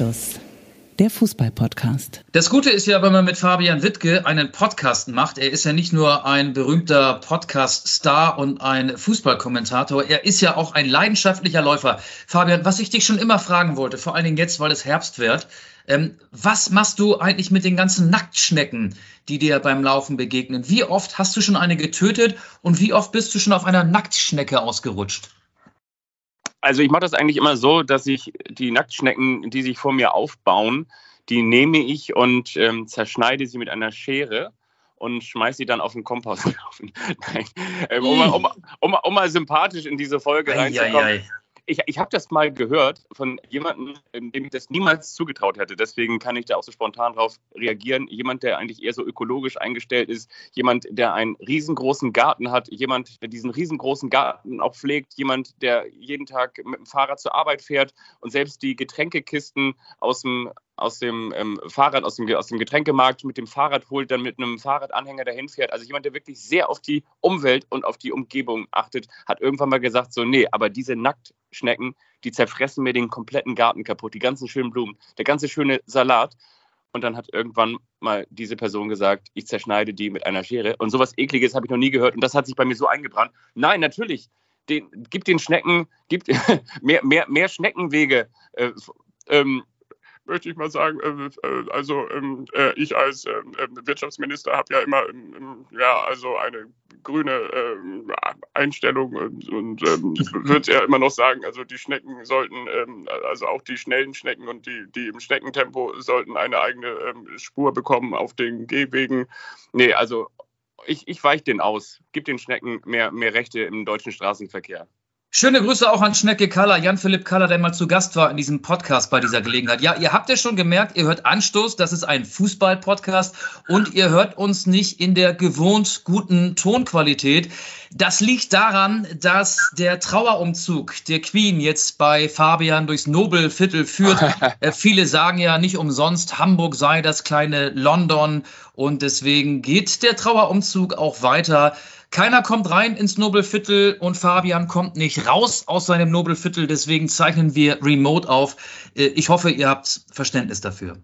Anstoß, der Fußball-Podcast. Das Gute ist ja, wenn man mit Fabian Wittke einen Podcast macht, er ist ja nicht nur ein berühmter Podcast-Star und ein Fußballkommentator, er ist ja auch ein leidenschaftlicher Läufer. Fabian, was ich dich schon immer fragen wollte, vor allen Dingen jetzt, weil es Herbst wird, ähm, was machst du eigentlich mit den ganzen Nacktschnecken, die dir beim Laufen begegnen? Wie oft hast du schon eine getötet und wie oft bist du schon auf einer Nacktschnecke ausgerutscht? Also ich mache das eigentlich immer so, dass ich die Nacktschnecken, die sich vor mir aufbauen, die nehme ich und ähm, zerschneide sie mit einer Schere und schmeiße sie dann auf den Komposthaufen. ähm, um, um, um, um, mal sympathisch in diese Folge reinzukommen ich, ich habe das mal gehört von jemandem, dem ich das niemals zugetraut hätte. Deswegen kann ich da auch so spontan drauf reagieren. Jemand, der eigentlich eher so ökologisch eingestellt ist, jemand, der einen riesengroßen Garten hat, jemand, der diesen riesengroßen Garten auch pflegt, jemand, der jeden Tag mit dem Fahrrad zur Arbeit fährt und selbst die Getränkekisten aus dem aus dem ähm, Fahrrad, aus dem, aus dem Getränkemarkt mit dem Fahrrad holt, dann mit einem Fahrradanhänger dahin fährt. Also jemand, der wirklich sehr auf die Umwelt und auf die Umgebung achtet, hat irgendwann mal gesagt, so, nee, aber diese Nacktschnecken, die zerfressen mir den kompletten Garten kaputt, die ganzen schönen Blumen, der ganze schöne Salat. Und dann hat irgendwann mal diese Person gesagt, ich zerschneide die mit einer Schere. Und sowas Ekliges habe ich noch nie gehört. Und das hat sich bei mir so eingebrannt. Nein, natürlich, den, gibt den Schnecken, gibt mehr, mehr, mehr Schneckenwege. Äh, ähm, möchte ich mal sagen, äh, äh, also ähm, äh, ich als ähm, Wirtschaftsminister habe ja immer ja, also eine grüne Einstellung und, und ähm, würde ja immer noch sagen, also die Schnecken sollten, also auch die schnellen Schnecken und die, die im Schneckentempo sollten eine eigene Spur bekommen auf den Gehwegen. Nee, also ich, ich weiche den aus. Gib den Schnecken mehr, mehr Rechte im deutschen Straßenverkehr. Schöne Grüße auch an Schnecke Kaller, Jan-Philipp Kaller, der mal zu Gast war in diesem Podcast bei dieser Gelegenheit. Ja, ihr habt ja schon gemerkt, ihr hört Anstoß, das ist ein Fußball-Podcast und ihr hört uns nicht in der gewohnt guten Tonqualität. Das liegt daran, dass der Trauerumzug der Queen jetzt bei Fabian durchs Nobelviertel führt. Äh, viele sagen ja nicht umsonst, Hamburg sei das kleine London und deswegen geht der Trauerumzug auch weiter. Keiner kommt rein ins Nobelviertel und Fabian kommt nicht raus aus seinem Nobelviertel. Deswegen zeichnen wir remote auf. Äh, ich hoffe, ihr habt Verständnis dafür.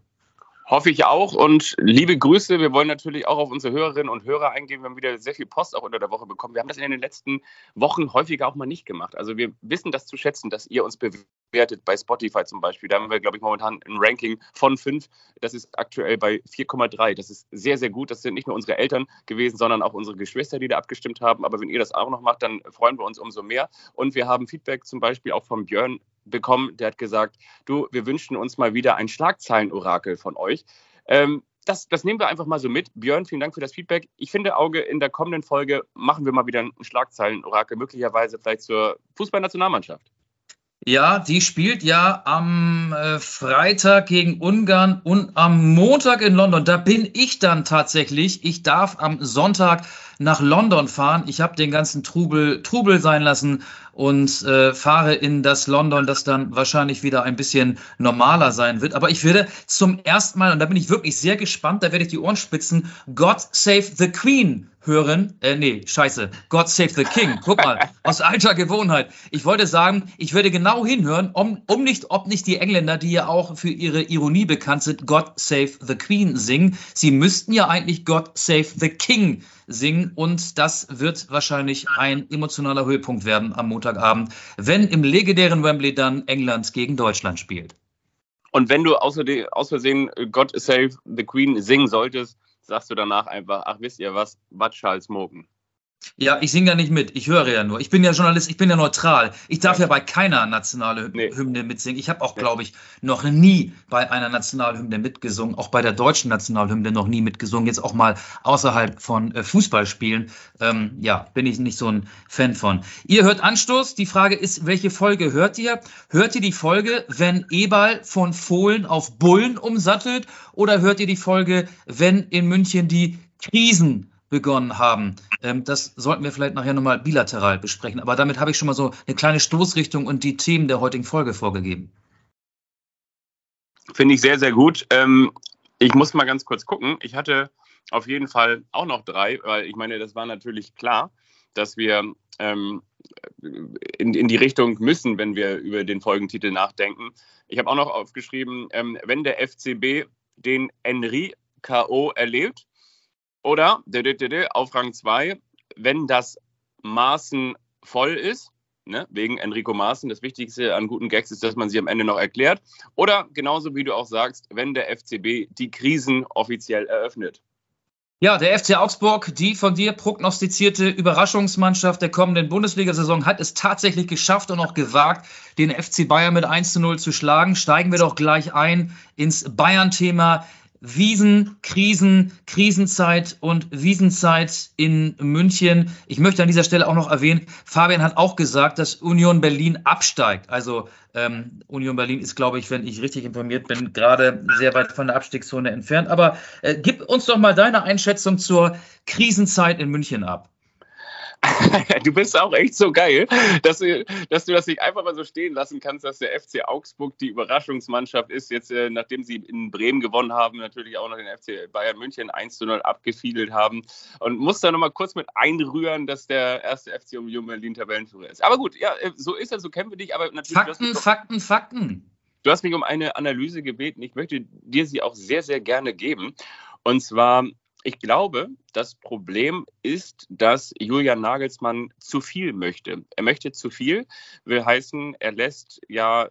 Hoffe ich auch. Und liebe Grüße. Wir wollen natürlich auch auf unsere Hörerinnen und Hörer eingehen. Wir haben wieder sehr viel Post auch unter der Woche bekommen. Wir haben das in den letzten Wochen häufiger auch mal nicht gemacht. Also wir wissen das zu schätzen, dass ihr uns bewertet bei Spotify zum Beispiel. Da haben wir, glaube ich, momentan ein Ranking von fünf. Das ist aktuell bei 4,3. Das ist sehr, sehr gut. Das sind nicht nur unsere Eltern gewesen, sondern auch unsere Geschwister, die da abgestimmt haben. Aber wenn ihr das auch noch macht, dann freuen wir uns umso mehr. Und wir haben Feedback zum Beispiel auch von Björn bekommen, der hat gesagt, du, wir wünschen uns mal wieder ein Schlagzeilen-Orakel von euch. Ähm, das, das, nehmen wir einfach mal so mit. Björn, vielen Dank für das Feedback. Ich finde, Auge, in der kommenden Folge machen wir mal wieder ein Schlagzeilen-Orakel, möglicherweise vielleicht zur Fußballnationalmannschaft. Ja, die spielt ja am äh, Freitag gegen Ungarn und am Montag in London. Da bin ich dann tatsächlich. Ich darf am Sonntag nach London fahren. Ich habe den ganzen Trubel, Trubel sein lassen und äh, fahre in das London, das dann wahrscheinlich wieder ein bisschen normaler sein wird. Aber ich werde zum ersten Mal, und da bin ich wirklich sehr gespannt, da werde ich die Ohren spitzen, God Save the Queen hören. Äh, nee, scheiße. God Save the King. Guck mal, aus alter Gewohnheit. Ich wollte sagen, ich werde genau hinhören, um, um nicht, ob nicht die Engländer, die ja auch für ihre Ironie bekannt sind, God Save the Queen singen. Sie müssten ja eigentlich God Save the King singen und das wird wahrscheinlich ein emotionaler Höhepunkt werden am Montagabend, wenn im legendären Wembley dann England gegen Deutschland spielt. Und wenn du aus Versehen God Save the Queen singen solltest, sagst du danach einfach, ach wisst ihr was, Bad Charles Mogen. Ja, ich singe ja nicht mit, ich höre ja nur. Ich bin ja Journalist, ich bin ja neutral. Ich darf ja, ja bei keiner nationalen nee. Hymne mitsingen. Ich habe auch, glaube ich, noch nie bei einer Nationalhymne mitgesungen, auch bei der deutschen Nationalhymne noch nie mitgesungen, jetzt auch mal außerhalb von äh, Fußballspielen. Ähm, ja, bin ich nicht so ein Fan von. Ihr hört Anstoß. Die Frage ist, welche Folge hört ihr? Hört ihr die Folge, wenn Eberl von Fohlen auf Bullen umsattelt? Oder hört ihr die Folge, wenn in München die Krisen begonnen haben. Ähm, das sollten wir vielleicht nachher nochmal bilateral besprechen. Aber damit habe ich schon mal so eine kleine Stoßrichtung und die Themen der heutigen Folge vorgegeben. Finde ich sehr, sehr gut. Ähm, ich muss mal ganz kurz gucken. Ich hatte auf jeden Fall auch noch drei, weil ich meine, das war natürlich klar, dass wir ähm, in, in die Richtung müssen, wenn wir über den Folgentitel nachdenken. Ich habe auch noch aufgeschrieben, wenn der FCB den Henry K.O. erlebt oder auf Rang 2, wenn das Maßen voll ist, ne, wegen Enrico Maaßen. Das Wichtigste an guten Gags ist, dass man sie am Ende noch erklärt. Oder genauso wie du auch sagst, wenn der FCB die Krisen offiziell eröffnet. Ja, der FC Augsburg, die von dir prognostizierte Überraschungsmannschaft der kommenden Bundesliga-Saison, hat es tatsächlich geschafft und auch gewagt, den FC Bayern mit 1 zu 0 zu schlagen. Steigen wir doch gleich ein ins Bayern-Thema. Wiesen, Krisen, Krisenzeit und Wiesenzeit in München. Ich möchte an dieser Stelle auch noch erwähnen, Fabian hat auch gesagt, dass Union Berlin absteigt. Also ähm, Union Berlin ist, glaube ich, wenn ich richtig informiert bin, gerade sehr weit von der Abstiegszone entfernt. Aber äh, gib uns doch mal deine Einschätzung zur Krisenzeit in München ab. du bist auch echt so geil, dass du, dass du das nicht einfach mal so stehen lassen kannst, dass der FC Augsburg die Überraschungsmannschaft ist. Jetzt, äh, nachdem sie in Bremen gewonnen haben, natürlich auch noch den FC Bayern München 1 zu 0 abgefiedelt haben. Und muss da nochmal kurz mit einrühren, dass der erste FC Union Berlin Tabellenführer ist. Aber gut, ja, äh, so ist er, so kennen wir dich. Aber natürlich. Fakten, Fakten, Fakten. Du hast mich um eine Analyse gebeten. Ich möchte dir sie auch sehr, sehr gerne geben. Und zwar ich glaube, das Problem ist, dass Julian Nagelsmann zu viel möchte. Er möchte zu viel, will heißen, er lässt ja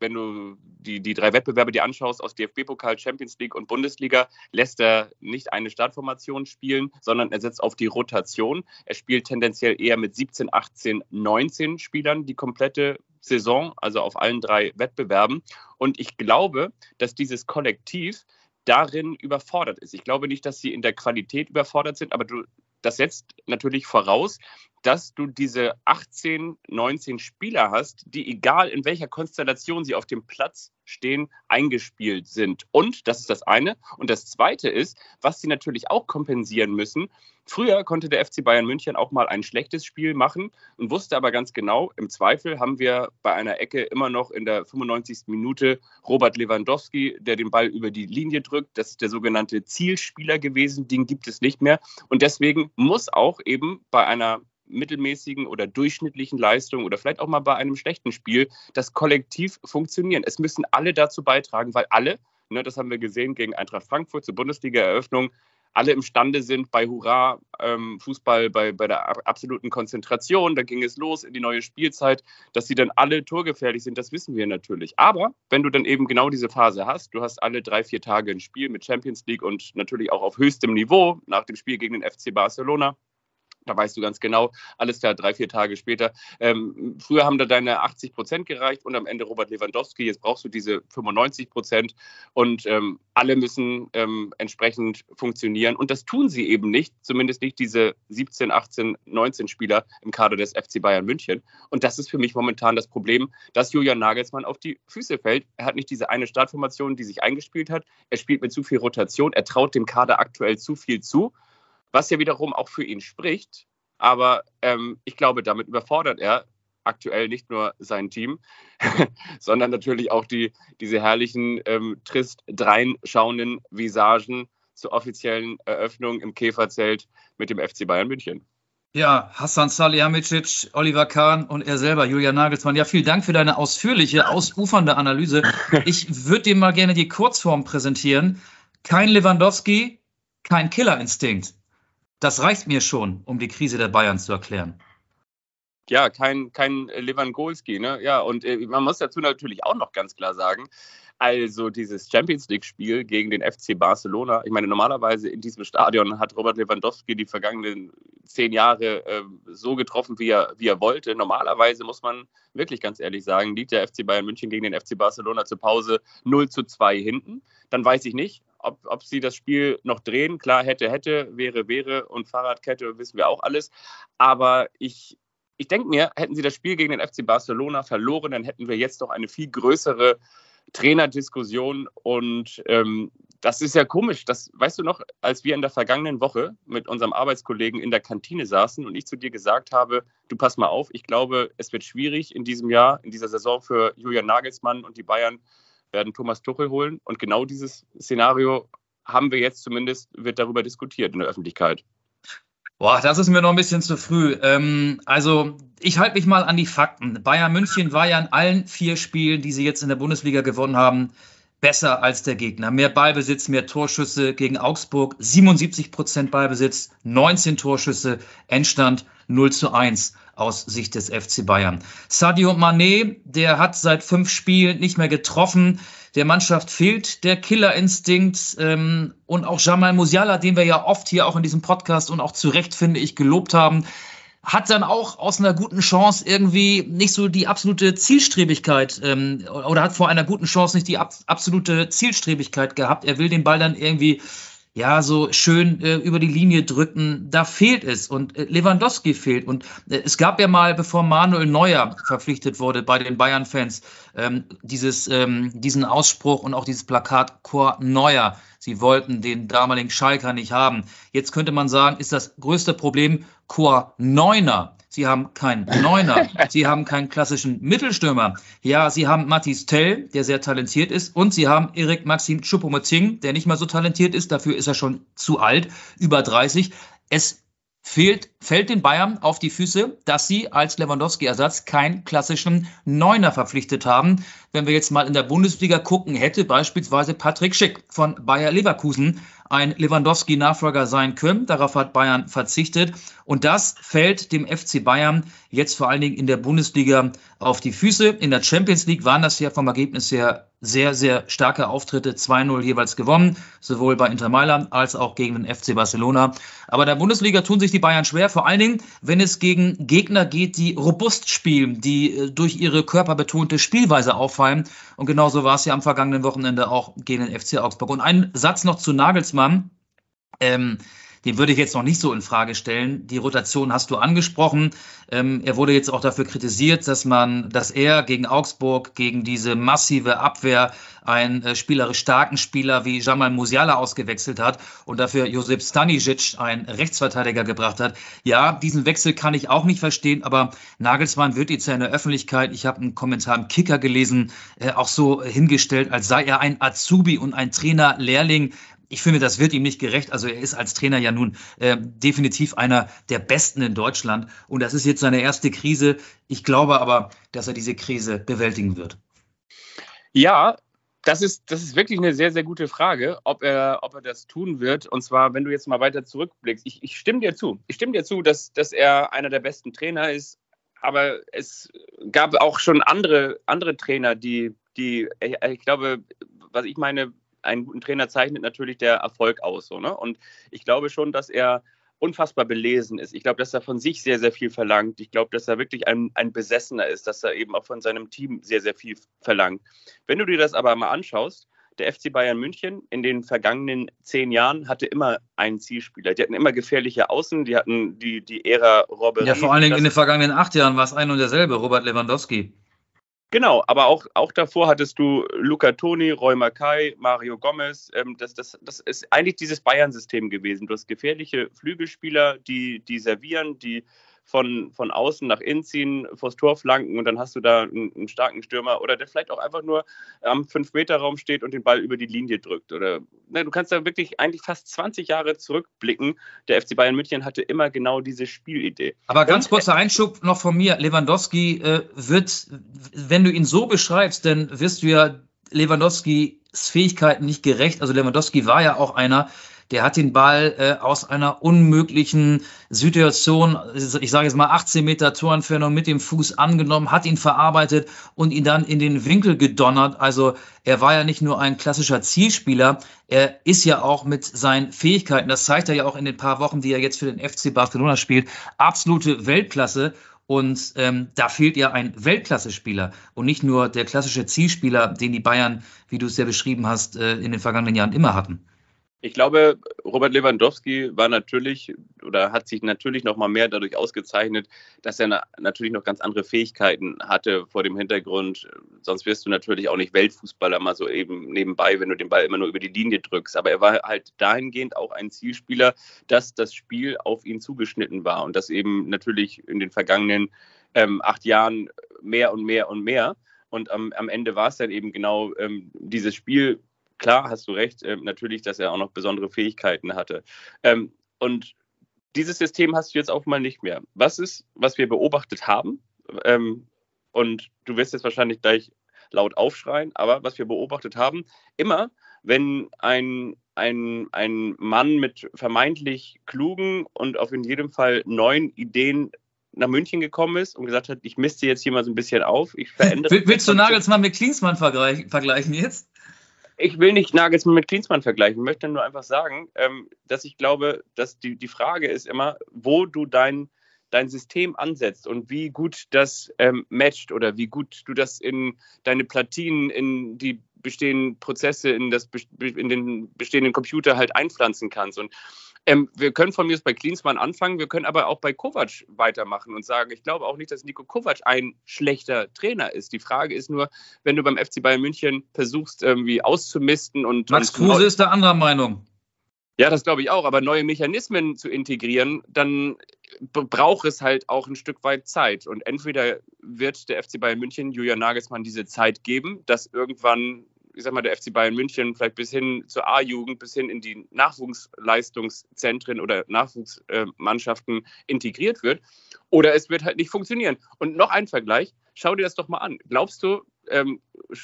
wenn du die, die drei Wettbewerbe dir anschaust aus DFB-Pokal, Champions League und Bundesliga, lässt er nicht eine Startformation spielen, sondern er setzt auf die Rotation. Er spielt tendenziell eher mit 17, 18, 19 Spielern die komplette Saison, also auf allen drei Wettbewerben. Und ich glaube, dass dieses Kollektiv darin überfordert ist. Ich glaube nicht, dass sie in der Qualität überfordert sind, aber du, das setzt natürlich voraus, dass du diese 18, 19 Spieler hast, die egal in welcher Konstellation sie auf dem Platz stehen, eingespielt sind. Und das ist das eine. Und das zweite ist, was sie natürlich auch kompensieren müssen. Früher konnte der FC Bayern München auch mal ein schlechtes Spiel machen und wusste aber ganz genau, im Zweifel haben wir bei einer Ecke immer noch in der 95. Minute Robert Lewandowski, der den Ball über die Linie drückt. Das ist der sogenannte Zielspieler gewesen. Den gibt es nicht mehr. Und deswegen muss auch eben bei einer mittelmäßigen oder durchschnittlichen Leistung oder vielleicht auch mal bei einem schlechten Spiel das Kollektiv funktionieren. Es müssen alle dazu beitragen, weil alle, ne, das haben wir gesehen gegen Eintracht Frankfurt zur Bundesliga-Eröffnung, alle imstande sind bei Hurra ähm, Fußball, bei, bei der absoluten Konzentration, da ging es los in die neue Spielzeit, dass sie dann alle torgefährlich sind, das wissen wir natürlich. Aber wenn du dann eben genau diese Phase hast, du hast alle drei, vier Tage ein Spiel mit Champions League und natürlich auch auf höchstem Niveau nach dem Spiel gegen den FC Barcelona, da weißt du ganz genau, alles klar, drei, vier Tage später. Ähm, früher haben da deine 80 Prozent gereicht und am Ende Robert Lewandowski. Jetzt brauchst du diese 95 Prozent und ähm, alle müssen ähm, entsprechend funktionieren. Und das tun sie eben nicht, zumindest nicht diese 17, 18, 19 Spieler im Kader des FC Bayern München. Und das ist für mich momentan das Problem, dass Julian Nagelsmann auf die Füße fällt. Er hat nicht diese eine Startformation, die sich eingespielt hat. Er spielt mit zu viel Rotation. Er traut dem Kader aktuell zu viel zu was ja wiederum auch für ihn spricht. Aber ähm, ich glaube, damit überfordert er aktuell nicht nur sein Team, sondern natürlich auch die, diese herrlichen, ähm, trist dreinschauenden Visagen zur offiziellen Eröffnung im Käferzelt mit dem FC Bayern München. Ja, Hassan Salihamidzic, Oliver Kahn und er selber, Julian Nagelsmann. Ja, vielen Dank für deine ausführliche, ausufernde Analyse. Ich würde dir mal gerne die Kurzform präsentieren. Kein Lewandowski, kein Killerinstinkt. Das reicht mir schon, um die Krise der Bayern zu erklären. Ja, kein, kein Lewandowski, ne? Ja, und äh, man muss dazu natürlich auch noch ganz klar sagen, also dieses Champions League-Spiel gegen den FC Barcelona, ich meine, normalerweise in diesem Stadion hat Robert Lewandowski die vergangenen zehn Jahre äh, so getroffen, wie er, wie er wollte. Normalerweise muss man wirklich ganz ehrlich sagen, liegt der FC Bayern München gegen den FC Barcelona zur Pause 0 zu 2 hinten. Dann weiß ich nicht, ob, ob sie das Spiel noch drehen. Klar, hätte, hätte, wäre, wäre und Fahrradkette wissen wir auch alles. Aber ich, ich denke mir, hätten sie das Spiel gegen den FC Barcelona verloren, dann hätten wir jetzt doch eine viel größere Trainerdiskussion und ähm, das ist ja komisch. Das weißt du noch, als wir in der vergangenen Woche mit unserem Arbeitskollegen in der Kantine saßen und ich zu dir gesagt habe, du pass mal auf, ich glaube, es wird schwierig in diesem Jahr, in dieser Saison für Julian Nagelsmann und die Bayern werden Thomas Tuchel holen. Und genau dieses Szenario haben wir jetzt zumindest, wird darüber diskutiert in der Öffentlichkeit. Boah, das ist mir noch ein bisschen zu früh. Ähm, also, ich halte mich mal an die Fakten. Bayern München war ja in allen vier Spielen, die sie jetzt in der Bundesliga gewonnen haben, besser als der Gegner. Mehr Ballbesitz, mehr Torschüsse gegen Augsburg, 77 Prozent Ballbesitz, 19 Torschüsse, Endstand 0 zu 1 aus Sicht des FC Bayern. Sadio Mané, der hat seit fünf Spielen nicht mehr getroffen. Der Mannschaft fehlt der Killerinstinkt ähm, und auch Jamal Musiala, den wir ja oft hier auch in diesem Podcast und auch zu Recht, finde ich, gelobt haben, hat dann auch aus einer guten Chance irgendwie nicht so die absolute Zielstrebigkeit ähm, oder hat vor einer guten Chance nicht die ab absolute Zielstrebigkeit gehabt. Er will den Ball dann irgendwie ja so schön äh, über die Linie drücken. Da fehlt es und äh, Lewandowski fehlt. Und äh, es gab ja mal, bevor Manuel Neuer verpflichtet wurde bei den Bayern-Fans, ähm, dieses, ähm, diesen Ausspruch und auch dieses Plakat Chor Neuer. Sie wollten den damaligen Schalker nicht haben. Jetzt könnte man sagen, ist das größte Problem Chor Neuner. Sie haben keinen Neuner. Sie haben keinen klassischen Mittelstürmer. Ja, Sie haben Mathis Tell, der sehr talentiert ist. Und Sie haben Erik Maxim Choupo-Moting, der nicht mal so talentiert ist. Dafür ist er schon zu alt, über 30. Es fehlt, fällt den Bayern auf die Füße, dass sie als Lewandowski-Ersatz keinen klassischen Neuner verpflichtet haben. Wenn wir jetzt mal in der Bundesliga gucken, hätte beispielsweise Patrick Schick von Bayer Leverkusen ein Lewandowski-Nachfolger sein können. Darauf hat Bayern verzichtet. Und das fällt dem FC Bayern jetzt vor allen Dingen in der Bundesliga auf die Füße. In der Champions League waren das ja vom Ergebnis her sehr, sehr starke Auftritte, 2-0 jeweils gewonnen, sowohl bei Inter Mailand als auch gegen den FC Barcelona. Aber der Bundesliga tun sich die Bayern schwer, vor allen Dingen, wenn es gegen Gegner geht, die robust spielen, die äh, durch ihre körperbetonte Spielweise auffallen. Und genauso war es ja am vergangenen Wochenende auch gegen den FC Augsburg. Und ein Satz noch zu Nagelsmann. Ähm, den würde ich jetzt noch nicht so in Frage stellen. Die Rotation hast du angesprochen. Ähm, er wurde jetzt auch dafür kritisiert, dass man, dass er gegen Augsburg, gegen diese massive Abwehr einen äh, spielerisch starken Spieler wie Jamal Musiala ausgewechselt hat und dafür Josip Stanisic, einen Rechtsverteidiger, gebracht hat. Ja, diesen Wechsel kann ich auch nicht verstehen, aber Nagelsmann wird jetzt ja in der Öffentlichkeit, ich habe einen Kommentar im Kicker gelesen, äh, auch so hingestellt, als sei er ein Azubi und ein Trainer-Lehrling ich finde, das wird ihm nicht gerecht. Also er ist als Trainer ja nun äh, definitiv einer der Besten in Deutschland. Und das ist jetzt seine erste Krise. Ich glaube aber, dass er diese Krise bewältigen wird. Ja, das ist, das ist wirklich eine sehr, sehr gute Frage, ob er, ob er das tun wird. Und zwar, wenn du jetzt mal weiter zurückblickst. Ich, ich stimme dir zu. Ich stimme dir zu, dass, dass er einer der besten Trainer ist. Aber es gab auch schon andere, andere Trainer, die, die, ich glaube, was ich meine, einen guten Trainer zeichnet natürlich der Erfolg aus. So, ne? Und ich glaube schon, dass er unfassbar belesen ist. Ich glaube, dass er von sich sehr, sehr viel verlangt. Ich glaube, dass er wirklich ein, ein Besessener ist, dass er eben auch von seinem Team sehr, sehr viel verlangt. Wenn du dir das aber mal anschaust, der FC Bayern München in den vergangenen zehn Jahren hatte immer einen Zielspieler. Die hatten immer gefährliche Außen, die hatten die, die Ära Robert. Ja, vor allen Dingen in den vergangenen acht Jahren war es ein und derselbe, Robert Lewandowski. Genau, aber auch, auch davor hattest du Luca Toni, Roy Mackay, Mario Gomez. Ähm, das, das, das ist eigentlich dieses Bayern-System gewesen. Du hast gefährliche Flügelspieler, die, die servieren, die von, von außen nach innen ziehen, vors Tor flanken und dann hast du da einen, einen starken Stürmer oder der vielleicht auch einfach nur am 5-Meter-Raum steht und den Ball über die Linie drückt. Oder ne, du kannst da wirklich eigentlich fast 20 Jahre zurückblicken. Der FC Bayern München hatte immer genau diese Spielidee. Aber ganz kurzer Einschub noch von mir. Lewandowski äh, wird, wenn du ihn so beschreibst, dann wirst du ja Lewandowskis Fähigkeiten nicht gerecht. Also Lewandowski war ja auch einer, der hat den Ball äh, aus einer unmöglichen Situation, ich sage jetzt mal 18 Meter Torentfernung mit dem Fuß angenommen, hat ihn verarbeitet und ihn dann in den Winkel gedonnert. Also er war ja nicht nur ein klassischer Zielspieler, er ist ja auch mit seinen Fähigkeiten, das zeigt er ja auch in den paar Wochen, die er jetzt für den FC Barcelona spielt, absolute Weltklasse. Und ähm, da fehlt ja ein Weltklasse-Spieler und nicht nur der klassische Zielspieler, den die Bayern, wie du es ja beschrieben hast, äh, in den vergangenen Jahren immer hatten. Ich glaube, Robert Lewandowski war natürlich oder hat sich natürlich noch mal mehr dadurch ausgezeichnet, dass er na, natürlich noch ganz andere Fähigkeiten hatte vor dem Hintergrund. Sonst wirst du natürlich auch nicht Weltfußballer mal so eben nebenbei, wenn du den Ball immer nur über die Linie drückst. Aber er war halt dahingehend auch ein Zielspieler, dass das Spiel auf ihn zugeschnitten war und das eben natürlich in den vergangenen ähm, acht Jahren mehr und mehr und mehr. Und am, am Ende war es dann eben genau ähm, dieses Spiel klar, hast du recht, äh, natürlich, dass er auch noch besondere Fähigkeiten hatte. Ähm, und dieses System hast du jetzt auch mal nicht mehr. Was ist, was wir beobachtet haben? Ähm, und du wirst jetzt wahrscheinlich gleich laut aufschreien, aber was wir beobachtet haben, immer wenn ein, ein, ein Mann mit vermeintlich klugen und auf in jedem Fall neuen Ideen nach München gekommen ist und gesagt hat, ich misste jetzt hier mal so ein bisschen auf, ich verändere. Willst du Nagelsmann mit Klinsmann vergleichen jetzt? Ich will nicht Nagelsmann mit Klinsmann vergleichen, ich möchte nur einfach sagen, ähm, dass ich glaube, dass die, die Frage ist immer, wo du dein, dein System ansetzt und wie gut das ähm, matcht oder wie gut du das in deine Platinen, in die bestehenden Prozesse, in, das, in den bestehenden Computer halt einpflanzen kannst. Und ähm, wir können von mir aus bei Klinsmann anfangen, wir können aber auch bei Kovac weitermachen und sagen, ich glaube auch nicht, dass Nico Kovac ein schlechter Trainer ist. Die Frage ist nur, wenn du beim FC Bayern München versuchst, irgendwie auszumisten und. Max Kruse ist da anderer Meinung. Ja, das glaube ich auch, aber neue Mechanismen zu integrieren, dann braucht es halt auch ein Stück weit Zeit. Und entweder wird der FC Bayern München Julian Nagelsmann diese Zeit geben, dass irgendwann ich sag mal, der FC Bayern München vielleicht bis hin zur A-Jugend, bis hin in die Nachwuchsleistungszentren oder Nachwuchsmannschaften integriert wird. Oder es wird halt nicht funktionieren. Und noch ein Vergleich, schau dir das doch mal an. Glaubst du, ähm,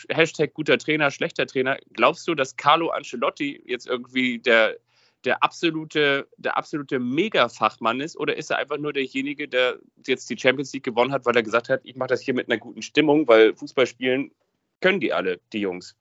Hashtag guter Trainer, schlechter Trainer, glaubst du, dass Carlo Ancelotti jetzt irgendwie der, der absolute, der absolute Mega-Fachmann ist oder ist er einfach nur derjenige, der jetzt die Champions League gewonnen hat, weil er gesagt hat, ich mache das hier mit einer guten Stimmung, weil Fußball spielen können die alle, die Jungs.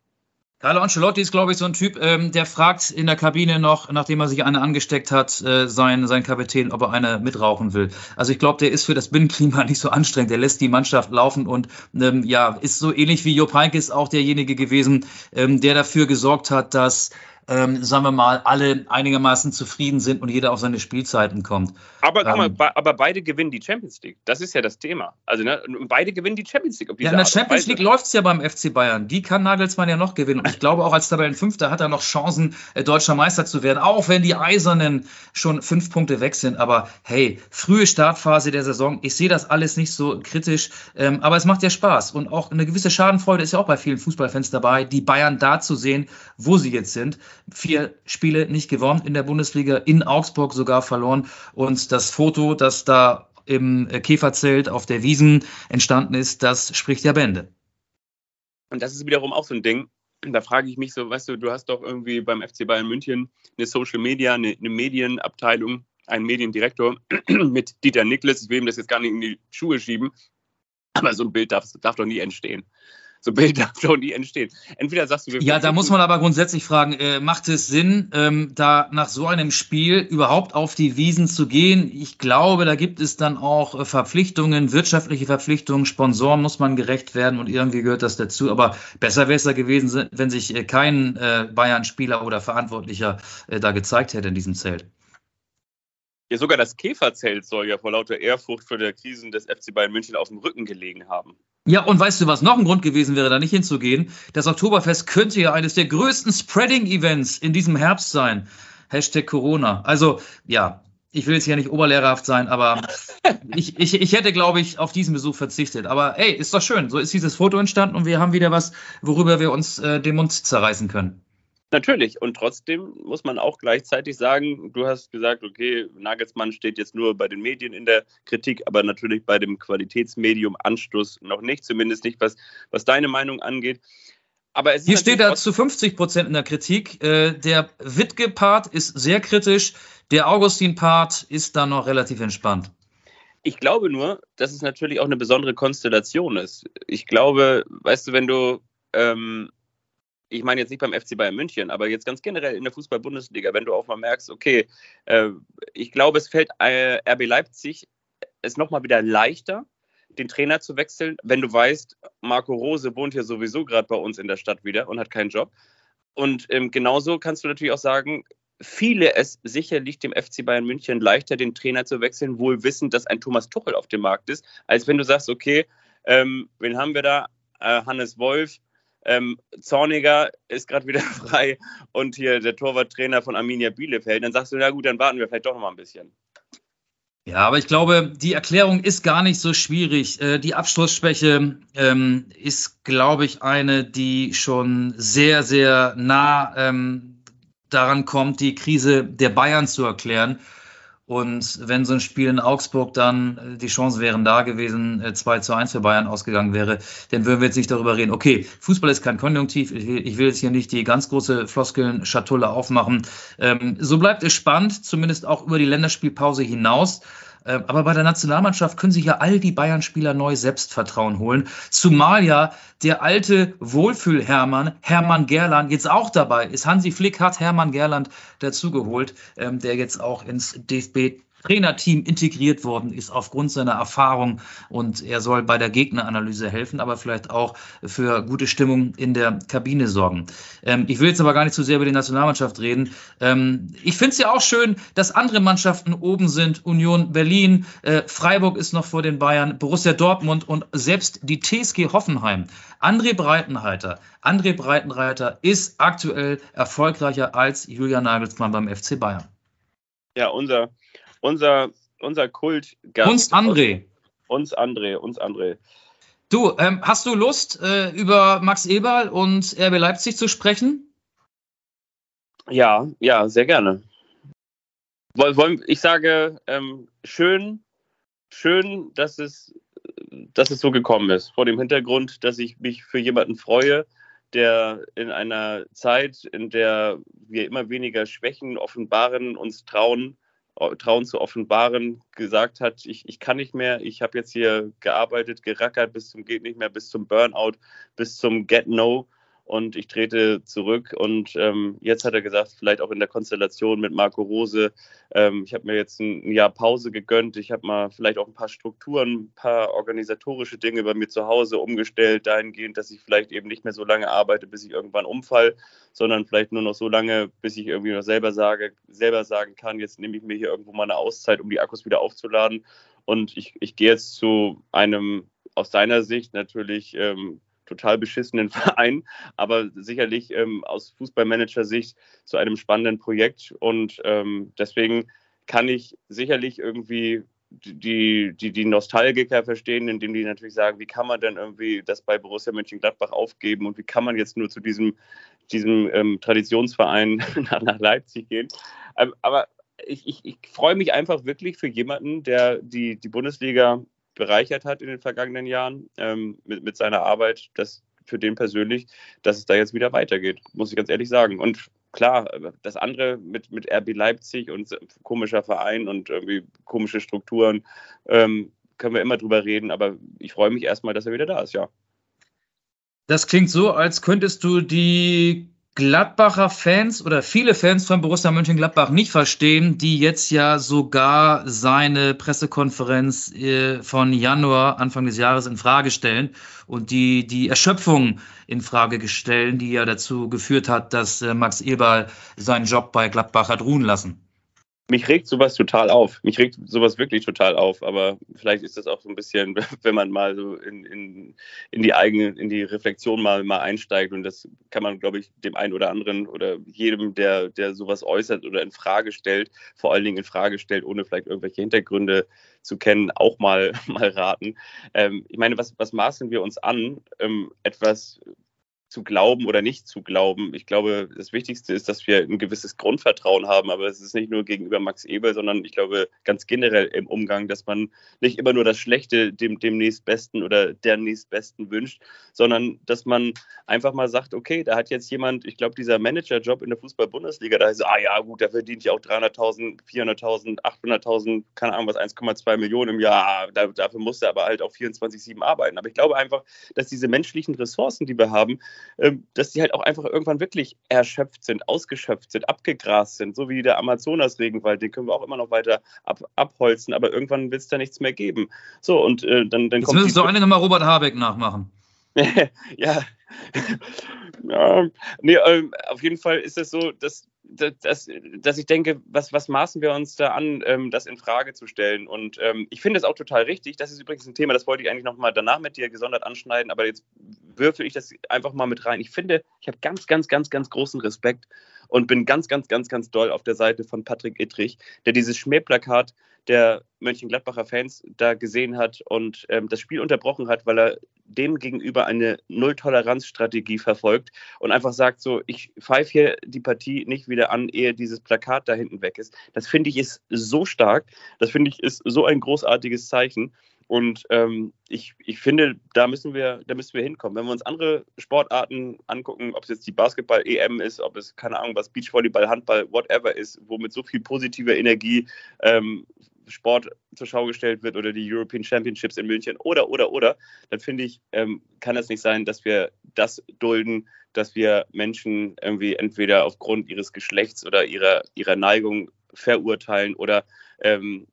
Carlo Ancelotti ist, glaube ich, so ein Typ, ähm, der fragt in der Kabine noch, nachdem er sich eine angesteckt hat, äh, sein, sein Kapitän, ob er eine mitrauchen will. Also ich glaube, der ist für das Binnenklima nicht so anstrengend. Der lässt die Mannschaft laufen und ähm, ja, ist so ähnlich wie Jupp Heynckes auch derjenige gewesen, ähm, der dafür gesorgt hat, dass ähm, sagen wir mal, alle einigermaßen zufrieden sind und jeder auf seine Spielzeiten kommt. Aber, ähm, mal, aber beide gewinnen die Champions League. Das ist ja das Thema. Also ne, beide gewinnen die Champions League. ja, in der Champions League läuft es ja beim FC Bayern. Die kann Nagelsmann ja noch gewinnen. Und ich glaube, auch als Tabellenfünfter hat er noch Chancen, äh, deutscher Meister zu werden. Auch wenn die Eisernen schon fünf Punkte weg sind. Aber hey, frühe Startphase der Saison. Ich sehe das alles nicht so kritisch. Ähm, aber es macht ja Spaß. Und auch eine gewisse Schadenfreude ist ja auch bei vielen Fußballfans dabei, die Bayern da zu sehen, wo sie jetzt sind vier Spiele nicht gewonnen in der Bundesliga, in Augsburg sogar verloren. Und das Foto, das da im Käferzelt auf der Wiesen entstanden ist, das spricht ja Bände. Und das ist wiederum auch so ein Ding. Da frage ich mich so, weißt du, du hast doch irgendwie beim FC Bayern München eine Social Media, eine, eine Medienabteilung, einen Mediendirektor mit Dieter Niklas. Ich will ihm das jetzt gar nicht in die Schuhe schieben, aber so ein Bild darf, darf doch nie entstehen so Bilder schon nie entstehen. Entweder sagst du, ja, da muss man aber grundsätzlich fragen, äh, macht es Sinn, ähm, da nach so einem Spiel überhaupt auf die Wiesen zu gehen? Ich glaube, da gibt es dann auch äh, Verpflichtungen, wirtschaftliche Verpflichtungen, Sponsoren muss man gerecht werden und irgendwie gehört das dazu. Aber besser wäre es da gewesen, wenn sich äh, kein äh, Bayern-Spieler oder Verantwortlicher äh, da gezeigt hätte in diesem Zelt. Ja, sogar das Käferzelt soll ja vor lauter Ehrfurcht vor der Krisen des FC Bayern München auf dem Rücken gelegen haben. Ja, und weißt du, was noch ein Grund gewesen wäre, da nicht hinzugehen? Das Oktoberfest könnte ja eines der größten Spreading-Events in diesem Herbst sein. Hashtag Corona. Also, ja, ich will jetzt hier nicht oberlehrerhaft sein, aber ich, ich, ich hätte, glaube ich, auf diesen Besuch verzichtet. Aber hey, ist doch schön. So ist dieses Foto entstanden und wir haben wieder was, worüber wir uns äh, den Mund zerreißen können. Natürlich. Und trotzdem muss man auch gleichzeitig sagen, du hast gesagt, okay, Nagelsmann steht jetzt nur bei den Medien in der Kritik, aber natürlich bei dem Qualitätsmedium Anstoß noch nicht, zumindest nicht, was, was deine Meinung angeht. Aber Hier steht er zu 50 Prozent in der Kritik. Äh, der Wittge-Part ist sehr kritisch, der Augustin-Part ist da noch relativ entspannt. Ich glaube nur, dass es natürlich auch eine besondere Konstellation ist. Ich glaube, weißt du, wenn du ähm, ich meine jetzt nicht beim FC Bayern München, aber jetzt ganz generell in der Fußball-Bundesliga, wenn du auch mal merkst, okay, äh, ich glaube, es fällt äh, RB Leipzig es nochmal wieder leichter, den Trainer zu wechseln, wenn du weißt, Marco Rose wohnt ja sowieso gerade bei uns in der Stadt wieder und hat keinen Job. Und ähm, genauso kannst du natürlich auch sagen, viele es sicherlich dem FC Bayern München leichter, den Trainer zu wechseln, wohl wissend, dass ein Thomas Tuchel auf dem Markt ist, als wenn du sagst, okay, ähm, wen haben wir da? Äh, Hannes Wolf, ähm, Zorniger ist gerade wieder frei und hier der Torwarttrainer von Arminia Bielefeld, dann sagst du, na gut, dann warten wir vielleicht doch noch mal ein bisschen. Ja, aber ich glaube, die Erklärung ist gar nicht so schwierig. Äh, die Abschlussschwäche ähm, ist, glaube ich, eine, die schon sehr, sehr nah ähm, daran kommt, die Krise der Bayern zu erklären. Und wenn so ein Spiel in Augsburg dann äh, die Chance wären da gewesen, 2 äh, zu 1 für Bayern ausgegangen wäre, dann würden wir jetzt nicht darüber reden, okay, Fußball ist kein Konjunktiv, ich will, ich will jetzt hier nicht die ganz große Floskeln-Schatulle aufmachen. Ähm, so bleibt es spannend, zumindest auch über die Länderspielpause hinaus. Ähm, aber bei der Nationalmannschaft können sich ja all die Bayern-Spieler neu Selbstvertrauen holen. Zumal ja der alte Wohlfühl-Hermann, Hermann Gerland, jetzt auch dabei ist. Hansi Flick hat Hermann Gerland dazugeholt, ähm, der jetzt auch ins DFB Trainerteam integriert worden ist aufgrund seiner Erfahrung und er soll bei der Gegneranalyse helfen, aber vielleicht auch für gute Stimmung in der Kabine sorgen. Ähm, ich will jetzt aber gar nicht zu sehr über die Nationalmannschaft reden. Ähm, ich finde es ja auch schön, dass andere Mannschaften oben sind. Union Berlin, äh, Freiburg ist noch vor den Bayern, Borussia Dortmund und selbst die TSG Hoffenheim. André Breitenreiter, André Breitenreiter ist aktuell erfolgreicher als Julian Nagelsmann beim FC Bayern. Ja, unser unser, unser Kultgast. Uns André. Uns André, uns André. Du, ähm, hast du Lust, äh, über Max Eberl und RB Leipzig zu sprechen? Ja, ja, sehr gerne. Ich sage, ähm, schön, schön, dass es, dass es so gekommen ist. Vor dem Hintergrund, dass ich mich für jemanden freue, der in einer Zeit, in der wir immer weniger Schwächen offenbaren, uns trauen, Trauen zu offenbaren, gesagt hat, ich, ich kann nicht mehr, ich habe jetzt hier gearbeitet, gerackert bis zum geht nicht mehr, bis zum Burnout, bis zum Get No und ich trete zurück. Und ähm, jetzt hat er gesagt, vielleicht auch in der Konstellation mit Marco Rose, ähm, ich habe mir jetzt ein, Jahr Pause gegönnt, ich habe mal vielleicht auch ein paar Strukturen, ein paar organisatorische Dinge bei mir zu Hause umgestellt, dahingehend, dass ich vielleicht eben nicht mehr so lange arbeite, bis ich irgendwann umfall, sondern vielleicht nur noch so lange, bis ich irgendwie noch selber sage, selber sagen kann, jetzt nehme ich mir hier irgendwo mal eine Auszeit, um die Akkus wieder aufzuladen. Und ich, ich gehe jetzt zu einem aus seiner Sicht natürlich ähm, total beschissenen Verein, aber sicherlich ähm, aus Fußballmanager-Sicht zu einem spannenden Projekt. Und ähm, deswegen kann ich sicherlich irgendwie die, die, die Nostalgiker verstehen, indem die natürlich sagen, wie kann man denn irgendwie das bei Borussia Mönchengladbach aufgeben und wie kann man jetzt nur zu diesem, diesem ähm, Traditionsverein nach, nach, Leipzig gehen. Ähm, aber ich, ich, ich freue mich einfach wirklich für jemanden, der die, die Bundesliga bereichert hat in den vergangenen Jahren ähm, mit, mit seiner Arbeit, dass für den persönlich, dass es da jetzt wieder weitergeht, muss ich ganz ehrlich sagen. Und klar, das andere mit, mit RB Leipzig und komischer Verein und irgendwie komische Strukturen, ähm, können wir immer drüber reden, aber ich freue mich erstmal, dass er wieder da ist, ja. Das klingt so, als könntest du die Gladbacher Fans oder viele Fans von Borussia Mönchengladbach nicht verstehen, die jetzt ja sogar seine Pressekonferenz äh, von Januar, Anfang des Jahres in Frage stellen und die die Erschöpfung in Frage stellen, die ja dazu geführt hat, dass äh, Max Eberl seinen Job bei Gladbach hat ruhen lassen mich regt sowas total auf. Mich regt sowas wirklich total auf. Aber vielleicht ist das auch so ein bisschen, wenn man mal so in, in, in die eigene, in die Reflexion mal, mal einsteigt. Und das kann man, glaube ich, dem einen oder anderen oder jedem, der, der sowas äußert oder in Frage stellt, vor allen Dingen in Frage stellt, ohne vielleicht irgendwelche Hintergründe zu kennen, auch mal, mal raten. Ähm, ich meine, was, was maßen wir uns an, ähm, etwas zu glauben oder nicht zu glauben. Ich glaube, das Wichtigste ist, dass wir ein gewisses Grundvertrauen haben, aber es ist nicht nur gegenüber Max Eber, sondern ich glaube ganz generell im Umgang, dass man nicht immer nur das Schlechte dem, dem nächstbesten oder der nächstbesten wünscht, sondern dass man einfach mal sagt, okay, da hat jetzt jemand, ich glaube, dieser Managerjob in der Fußball-Bundesliga, da ist, ah ja, gut, da verdient ja auch 300.000, 400.000, 800.000, keine Ahnung was, 1,2 Millionen im Jahr. Da, dafür muss er aber halt auch 24-7 arbeiten. Aber ich glaube einfach, dass diese menschlichen Ressourcen, die wir haben, dass die halt auch einfach irgendwann wirklich erschöpft sind, ausgeschöpft sind, abgegrast sind, so wie der Amazonas-Regenwald, den können wir auch immer noch weiter ab, abholzen, aber irgendwann wird es da nichts mehr geben. So, und äh, dann, dann Jetzt kommt. Jetzt müssen so eine nochmal Robert Habeck nachmachen. ja. ja. Nee, ähm, auf jeden Fall ist es so, dass dass, dass ich denke, was, was maßen wir uns da an, ähm, das in Frage zu stellen? Und ähm, ich finde es auch total richtig. Das ist übrigens ein Thema, das wollte ich eigentlich nochmal danach mit dir gesondert anschneiden, aber jetzt würfel ich das einfach mal mit rein. Ich finde, ich habe ganz, ganz, ganz, ganz großen Respekt und bin ganz, ganz, ganz, ganz doll auf der Seite von Patrick Ittrich, der dieses Schmähplakat der Mönchengladbacher Fans da gesehen hat und ähm, das Spiel unterbrochen hat, weil er dem gegenüber eine Null-Toleranz-Strategie verfolgt und einfach sagt so, ich pfeife hier die Partie nicht wieder an, ehe dieses Plakat da hinten weg ist. Das finde ich ist so stark. Das finde ich ist so ein großartiges Zeichen. Und ähm, ich, ich finde, da müssen wir, da müssen wir hinkommen. Wenn wir uns andere Sportarten angucken, ob es jetzt die Basketball-EM ist, ob es, keine Ahnung, was Beachvolleyball, Handball, whatever ist, wo mit so viel positiver Energie ähm, Sport zur Schau gestellt wird oder die European Championships in München oder, oder, oder, dann finde ich, ähm, kann es nicht sein, dass wir das dulden, dass wir Menschen irgendwie entweder aufgrund ihres Geschlechts oder ihrer, ihrer Neigung verurteilen oder ähm,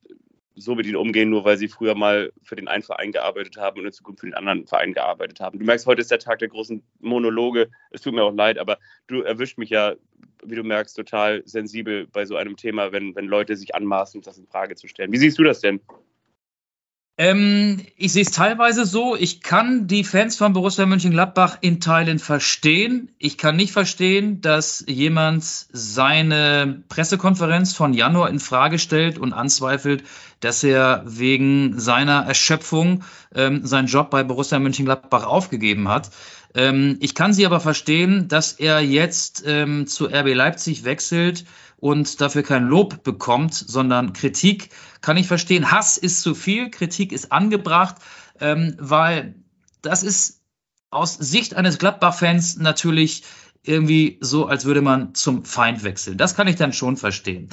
so mit ihnen umgehen, nur weil sie früher mal für den einen Verein gearbeitet haben und in Zukunft für den anderen Verein gearbeitet haben. Du merkst, heute ist der Tag der großen Monologe. Es tut mir auch leid, aber du erwischt mich ja, wie du merkst, total sensibel bei so einem Thema, wenn, wenn Leute sich anmaßen, das in Frage zu stellen. Wie siehst du das denn? Ähm, ich sehe es teilweise so. Ich kann die Fans von Borussia Mönchengladbach in Teilen verstehen. Ich kann nicht verstehen, dass jemand seine Pressekonferenz von Januar in Frage stellt und anzweifelt, dass er wegen seiner Erschöpfung ähm, seinen Job bei Borussia Mönchengladbach aufgegeben hat. Ähm, ich kann sie aber verstehen, dass er jetzt ähm, zu RB Leipzig wechselt und dafür kein Lob bekommt, sondern Kritik, kann ich verstehen. Hass ist zu viel, Kritik ist angebracht, ähm, weil das ist aus Sicht eines Gladbach-Fans natürlich irgendwie so, als würde man zum Feind wechseln. Das kann ich dann schon verstehen.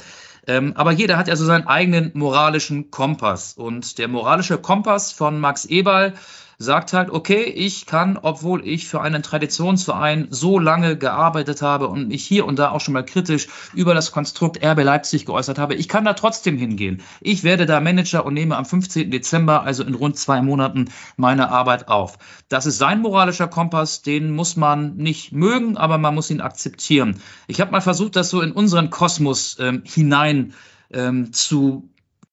Ähm, aber jeder hat ja so seinen eigenen moralischen Kompass. Und der moralische Kompass von Max Eberl sagt halt, okay, ich kann, obwohl ich für einen Traditionsverein so lange gearbeitet habe und mich hier und da auch schon mal kritisch über das Konstrukt RB Leipzig geäußert habe, ich kann da trotzdem hingehen. Ich werde da Manager und nehme am 15. Dezember, also in rund zwei Monaten, meine Arbeit auf. Das ist sein moralischer Kompass, den muss man nicht mögen, aber man muss ihn akzeptieren. Ich habe mal versucht, das so in unseren Kosmos ähm, hinein ähm, zu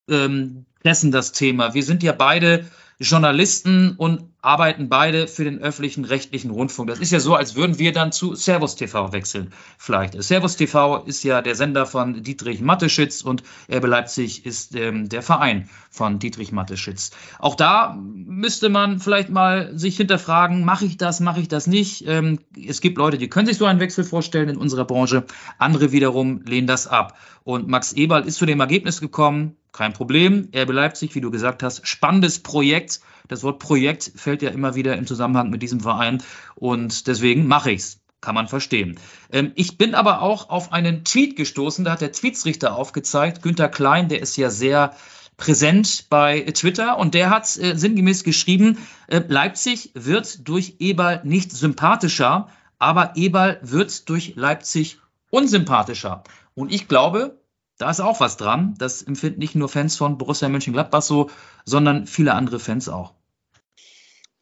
ähm, pressen, das Thema. Wir sind ja beide Journalisten und arbeiten beide für den öffentlichen rechtlichen Rundfunk. Das ist ja so, als würden wir dann zu Servus TV wechseln. Vielleicht. Servus TV ist ja der Sender von Dietrich Matteschitz und Erbe Leipzig ist ähm, der Verein von Dietrich Matteschitz. Auch da müsste man vielleicht mal sich hinterfragen, mache ich das, mache ich das nicht? Ähm, es gibt Leute, die können sich so einen Wechsel vorstellen in unserer Branche. Andere wiederum lehnen das ab. Und Max Eberl ist zu dem Ergebnis gekommen, kein Problem. RB Leipzig, wie du gesagt hast, spannendes Projekt. Das Wort Projekt fällt ja immer wieder im Zusammenhang mit diesem Verein und deswegen mache ich's. Kann man verstehen. Ähm, ich bin aber auch auf einen Tweet gestoßen, da hat der Tweetsrichter aufgezeigt, Günter Klein, der ist ja sehr präsent bei Twitter und der hat äh, sinngemäß geschrieben, äh, Leipzig wird durch Eberl nicht sympathischer, aber Eberl wird durch Leipzig unsympathischer. Und ich glaube, da ist auch was dran. Das empfinden nicht nur Fans von Borussia Mönchengladbach so, sondern viele andere Fans auch.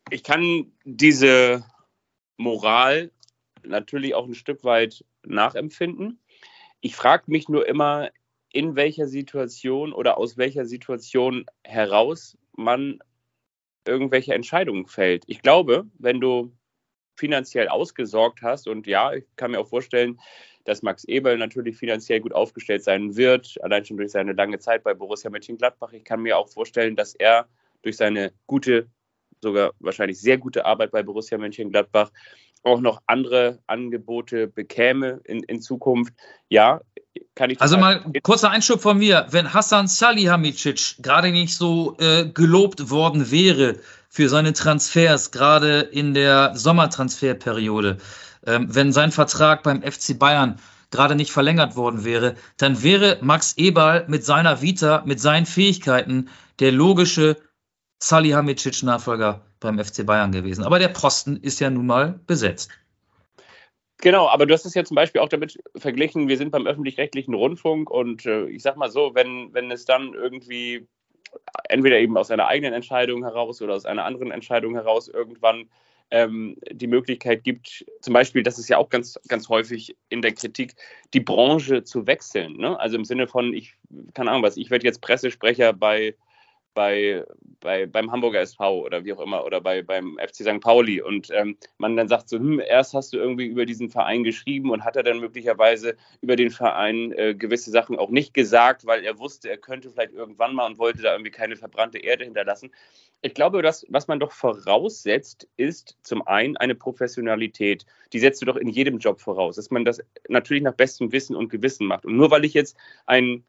Ich kann diese Moral natürlich auch ein Stück weit nachempfinden. Ich frage mich nur immer, in welcher Situation oder aus welcher Situation heraus man irgendwelche Entscheidungen fällt. Ich glaube, wenn du finanziell ausgesorgt hast, und ja, ich kann mir auch vorstellen, dass Max Eberl natürlich finanziell gut aufgestellt sein wird, allein schon durch seine lange Zeit bei Borussia Mönchengladbach. Ich kann mir auch vorstellen, dass er durch seine gute, sogar wahrscheinlich sehr gute Arbeit bei Borussia Mönchengladbach auch noch andere Angebote bekäme in, in Zukunft. Ja, kann ich. Also mal kurzer Einschub von mir. Wenn Hassan Salihamidzic gerade nicht so äh, gelobt worden wäre für seine Transfers, gerade in der Sommertransferperiode, ähm, wenn sein Vertrag beim FC Bayern gerade nicht verlängert worden wäre, dann wäre Max Eberl mit seiner Vita, mit seinen Fähigkeiten der logische Salihamidzic-Nachfolger beim FC Bayern gewesen. Aber der Posten ist ja nun mal besetzt. Genau, aber du hast es ja zum Beispiel auch damit verglichen, wir sind beim öffentlich-rechtlichen Rundfunk und äh, ich sag mal so, wenn, wenn es dann irgendwie entweder eben aus einer eigenen Entscheidung heraus oder aus einer anderen Entscheidung heraus irgendwann ähm, die Möglichkeit gibt, zum Beispiel, das ist ja auch ganz, ganz häufig in der Kritik, die Branche zu wechseln. Ne? Also im Sinne von, ich, keine Ahnung was, ich werde jetzt Pressesprecher bei, bei, bei, beim Hamburger SV oder wie auch immer oder bei, beim FC St. Pauli und ähm, man dann sagt so, hm, erst hast du irgendwie über diesen Verein geschrieben und hat er dann möglicherweise über den Verein äh, gewisse Sachen auch nicht gesagt, weil er wusste, er könnte vielleicht irgendwann mal und wollte da irgendwie keine verbrannte Erde hinterlassen. Ich glaube, das, was man doch voraussetzt, ist zum einen eine Professionalität. Die setzt du doch in jedem Job voraus, dass man das natürlich nach bestem Wissen und Gewissen macht. Und nur weil ich jetzt ein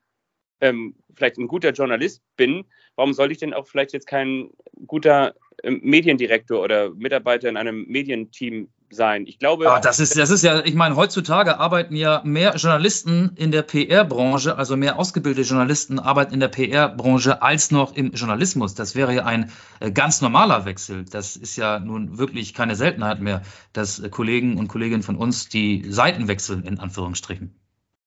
ähm, vielleicht ein guter Journalist bin, warum soll ich denn auch vielleicht jetzt kein guter ähm, Mediendirektor oder Mitarbeiter in einem Medienteam sein? Ich glaube. Aber das ist, das ist ja, ich meine, heutzutage arbeiten ja mehr Journalisten in der PR-Branche, also mehr ausgebildete Journalisten arbeiten in der PR-Branche als noch im Journalismus. Das wäre ja ein äh, ganz normaler Wechsel. Das ist ja nun wirklich keine Seltenheit mehr, dass äh, Kollegen und Kolleginnen von uns die Seiten wechseln, in Anführungsstrichen.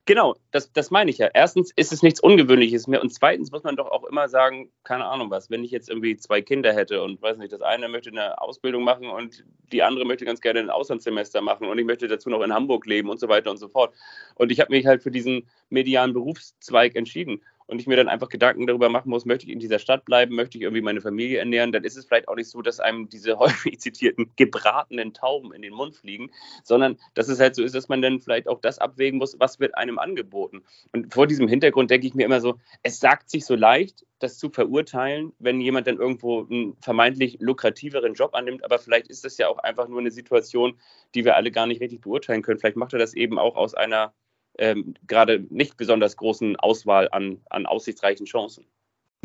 Genau, das, das meine ich ja. Erstens ist es nichts Ungewöhnliches mehr und zweitens muss man doch auch immer sagen, keine Ahnung was, wenn ich jetzt irgendwie zwei Kinder hätte und weiß nicht, das eine möchte eine Ausbildung machen und die andere möchte ganz gerne ein Auslandssemester machen und ich möchte dazu noch in Hamburg leben und so weiter und so fort. Und ich habe mich halt für diesen medialen Berufszweig entschieden und ich mir dann einfach Gedanken darüber machen muss, möchte ich in dieser Stadt bleiben, möchte ich irgendwie meine Familie ernähren, dann ist es vielleicht auch nicht so, dass einem diese häufig zitierten gebratenen Tauben in den Mund fliegen, sondern dass es halt so ist, dass man dann vielleicht auch das abwägen muss, was wird einem angeboten. Und vor diesem Hintergrund denke ich mir immer so, es sagt sich so leicht, das zu verurteilen, wenn jemand dann irgendwo einen vermeintlich lukrativeren Job annimmt, aber vielleicht ist das ja auch einfach nur eine Situation, die wir alle gar nicht richtig beurteilen können. Vielleicht macht er das eben auch aus einer ähm, gerade nicht besonders großen Auswahl an, an aussichtsreichen Chancen.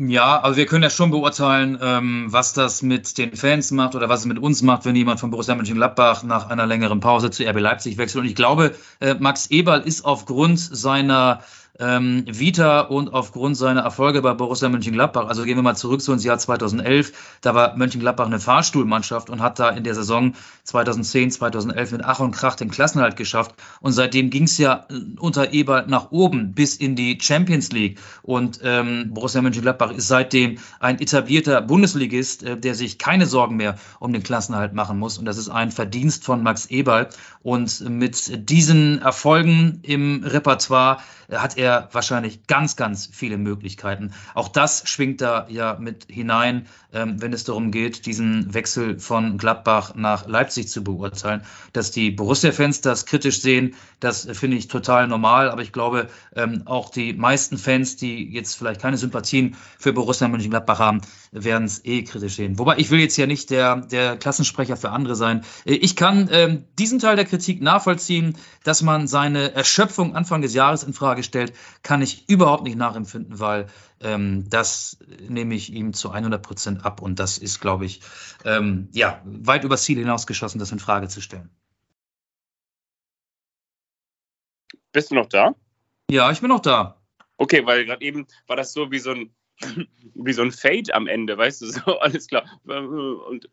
Ja, also wir können ja schon beurteilen, ähm, was das mit den Fans macht oder was es mit uns macht, wenn jemand von Borussia Mönchengladbach nach einer längeren Pause zu RB Leipzig wechselt. Und ich glaube, äh, Max Eberl ist aufgrund seiner ähm, Vita und aufgrund seiner Erfolge bei Borussia Mönchengladbach, also gehen wir mal zurück zu ins Jahr 2011, da war Mönchengladbach eine Fahrstuhlmannschaft und hat da in der Saison 2010, 2011 mit Ach und Krach den Klassenhalt geschafft. Und seitdem ging es ja äh, unter Eber nach oben bis in die Champions League. Und ähm, Borussia Mönchengladbach ist seitdem ein etablierter Bundesligist, äh, der sich keine Sorgen mehr um den Klassenhalt machen muss. Und das ist ein Verdienst von Max Eberl. Und mit diesen Erfolgen im Repertoire hat er wahrscheinlich ganz, ganz viele Möglichkeiten. Auch das schwingt da ja mit hinein, ähm, wenn es darum geht, diesen Wechsel von Gladbach nach Leipzig zu beurteilen. Dass die Borussia-Fans das kritisch sehen, das finde ich total normal. Aber ich glaube, ähm, auch die meisten Fans, die jetzt vielleicht keine Sympathien für Borussia Mönchengladbach haben, werden es eh kritisch sehen. Wobei ich will jetzt ja nicht der, der Klassensprecher für andere sein. Äh, ich kann ähm, diesen Teil der Kritik nachvollziehen, dass man seine Erschöpfung Anfang des Jahres in Frage stellt, kann ich überhaupt nicht nachempfinden, weil ähm, das nehme ich ihm zu 100 Prozent ab und das ist, glaube ich, ähm, ja, weit übers Ziel hinausgeschossen, das in Frage zu stellen. Bist du noch da? Ja, ich bin noch da. Okay, weil gerade eben war das so wie so ein wie so ein Fade am Ende, weißt du, so alles klar. Und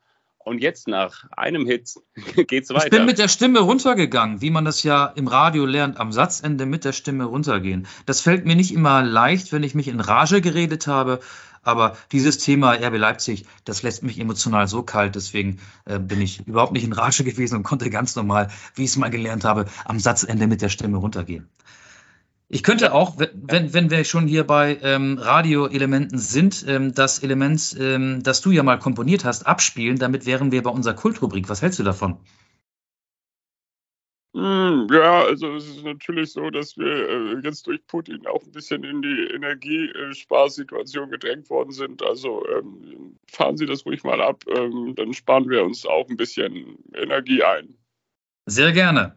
und jetzt nach einem Hit geht's weiter. Ich bin mit der Stimme runtergegangen, wie man das ja im Radio lernt, am Satzende mit der Stimme runtergehen. Das fällt mir nicht immer leicht, wenn ich mich in Rage geredet habe. Aber dieses Thema RB Leipzig, das lässt mich emotional so kalt. Deswegen äh, bin ich überhaupt nicht in Rage gewesen und konnte ganz normal, wie ich es mal gelernt habe, am Satzende mit der Stimme runtergehen. Ich könnte auch, wenn, wenn wir schon hier bei ähm, Radioelementen sind, ähm, das Element, ähm, das du ja mal komponiert hast, abspielen. Damit wären wir bei unserer Kultrubrik. Was hältst du davon? Hm, ja, also es ist natürlich so, dass wir äh, jetzt durch Putin auch ein bisschen in die Energiesparsituation gedrängt worden sind. Also ähm, fahren Sie das ruhig mal ab, ähm, dann sparen wir uns auch ein bisschen Energie ein. Sehr gerne.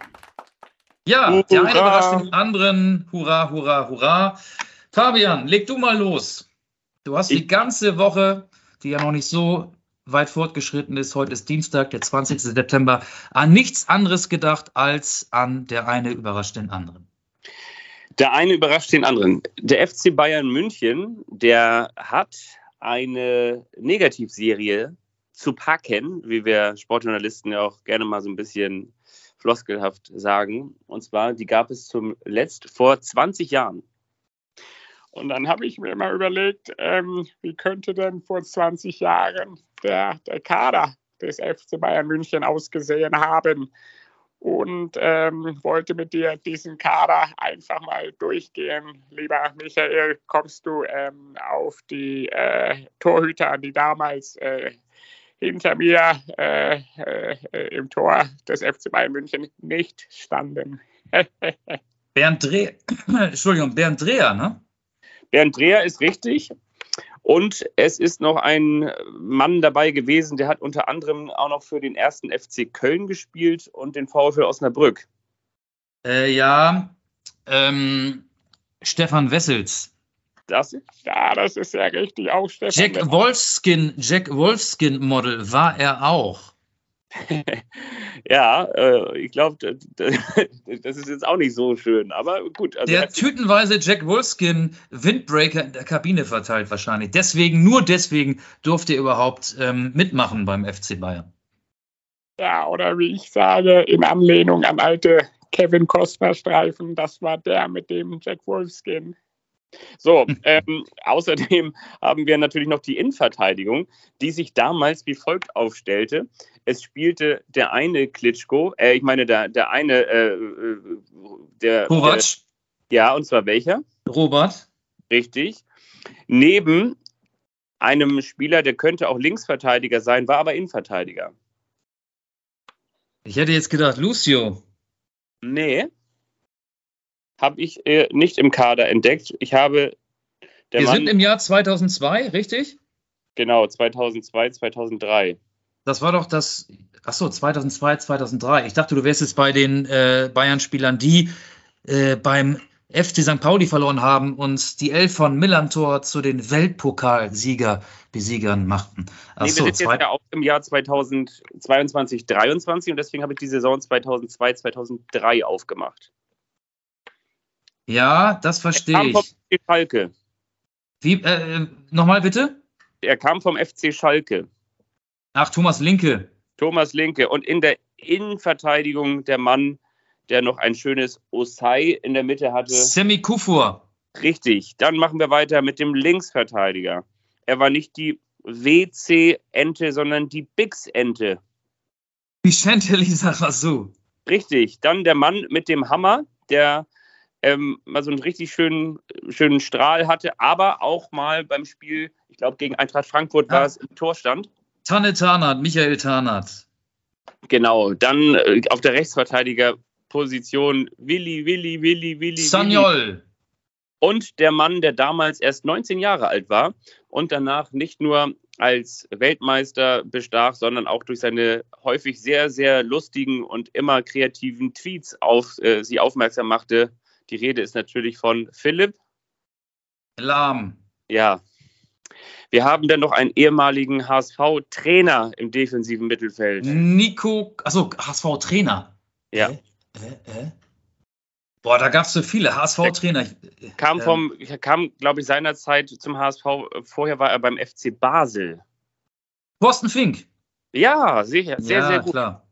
Ja, der eine überrascht den anderen. Hurra, hurra, hurra. Fabian, leg du mal los. Du hast die ganze Woche, die ja noch nicht so weit fortgeschritten ist, heute ist Dienstag, der 20. September, an nichts anderes gedacht als an der eine überrascht den anderen. Der eine überrascht den anderen. Der FC Bayern München, der hat eine Negativserie zu packen, wie wir Sportjournalisten ja auch gerne mal so ein bisschen floskelhaft sagen. Und zwar, die gab es zum letzt vor 20 Jahren. Und dann habe ich mir mal überlegt, ähm, wie könnte denn vor 20 Jahren der, der Kader des FC Bayern München ausgesehen haben? Und ähm, wollte mit dir diesen Kader einfach mal durchgehen. Lieber Michael, kommst du ähm, auf die äh, Torhüter, die damals äh, hinter mir äh, äh, im Tor des FC Bayern München nicht standen? Bernd Dreher, Entschuldigung, Bernd Dreher, ne? Bernd Dreher ist richtig. Und es ist noch ein Mann dabei gewesen, der hat unter anderem auch noch für den ersten FC Köln gespielt und den VfL Osnabrück. Äh, ja, ähm, Stefan Wessels. Das, Ja, das ist ja richtig auch Stefan. Jack Wolfskin, Jack Wolfskin Model war er auch. ja, äh, ich glaube, das ist jetzt auch nicht so schön, aber gut. Also Der tütenweise Jack Wolfskin Windbreaker in der Kabine verteilt wahrscheinlich. Deswegen, nur deswegen durfte er überhaupt ähm, mitmachen beim FC Bayern. Ja, oder wie ich sage, in Anlehnung an alte Kevin Costner Streifen, das war der mit dem Jack Wolfskin. So, ähm, außerdem haben wir natürlich noch die Innenverteidigung, die sich damals wie folgt aufstellte. Es spielte der eine Klitschko, äh, ich meine der, der eine, äh, äh der, Kovac. Ja, und zwar welcher? Robert. Richtig. Neben einem Spieler, der könnte auch Linksverteidiger sein, war aber Innenverteidiger. Ich hätte jetzt gedacht, Lucio. Nee habe ich äh, nicht im Kader entdeckt. Ich habe. Wir Mann, sind im Jahr 2002, richtig? Genau, 2002, 2003. Das war doch das. Achso, 2002, 2003. Ich dachte, du wärst jetzt bei den äh, Bayern-Spielern, die äh, beim FC St. Pauli verloren haben und die Elf von Millantor zu den Weltpokalsieger Besiegern machten. Ach nee, wir sind jetzt ja auch im Jahr 2022, 2023 und deswegen habe ich die Saison 2002, 2003 aufgemacht. Ja, das verstehe ich. Vom FC Schalke. Wie, äh, nochmal bitte? Er kam vom FC Schalke. Ach, Thomas Linke. Thomas Linke. Und in der Innenverteidigung der Mann, der noch ein schönes Osai in der Mitte hatte. Semi Kufur. Richtig. Dann machen wir weiter mit dem Linksverteidiger. Er war nicht die WC-Ente, sondern die Bix-Ente. Vicente Lizarazu. Richtig. Dann der Mann mit dem Hammer, der ähm, mal so einen richtig schönen, schönen Strahl hatte, aber auch mal beim Spiel, ich glaube gegen Eintracht Frankfurt war es im Torstand. Tanne Tarnat, Michael Tarnat. Genau, dann äh, auf der Rechtsverteidigerposition Willi, Willi, Willi, Willi. Sanyol. Und der Mann, der damals erst 19 Jahre alt war und danach nicht nur als Weltmeister bestach, sondern auch durch seine häufig sehr, sehr lustigen und immer kreativen Tweets auf äh, sie aufmerksam machte, die Rede ist natürlich von Philipp Lahm. Ja. Wir haben dann noch einen ehemaligen HSV-Trainer im defensiven Mittelfeld. Nico, also HSV-Trainer. Ja. Äh, äh, äh. Boah, da gab es so viele HSV-Trainer. Kam ähm. vom, kam, glaube ich, seinerzeit zum HSV. Vorher war er beim FC Basel. Thorsten Fink. Ja, sicher, sehr, ja, sehr gut. Klar.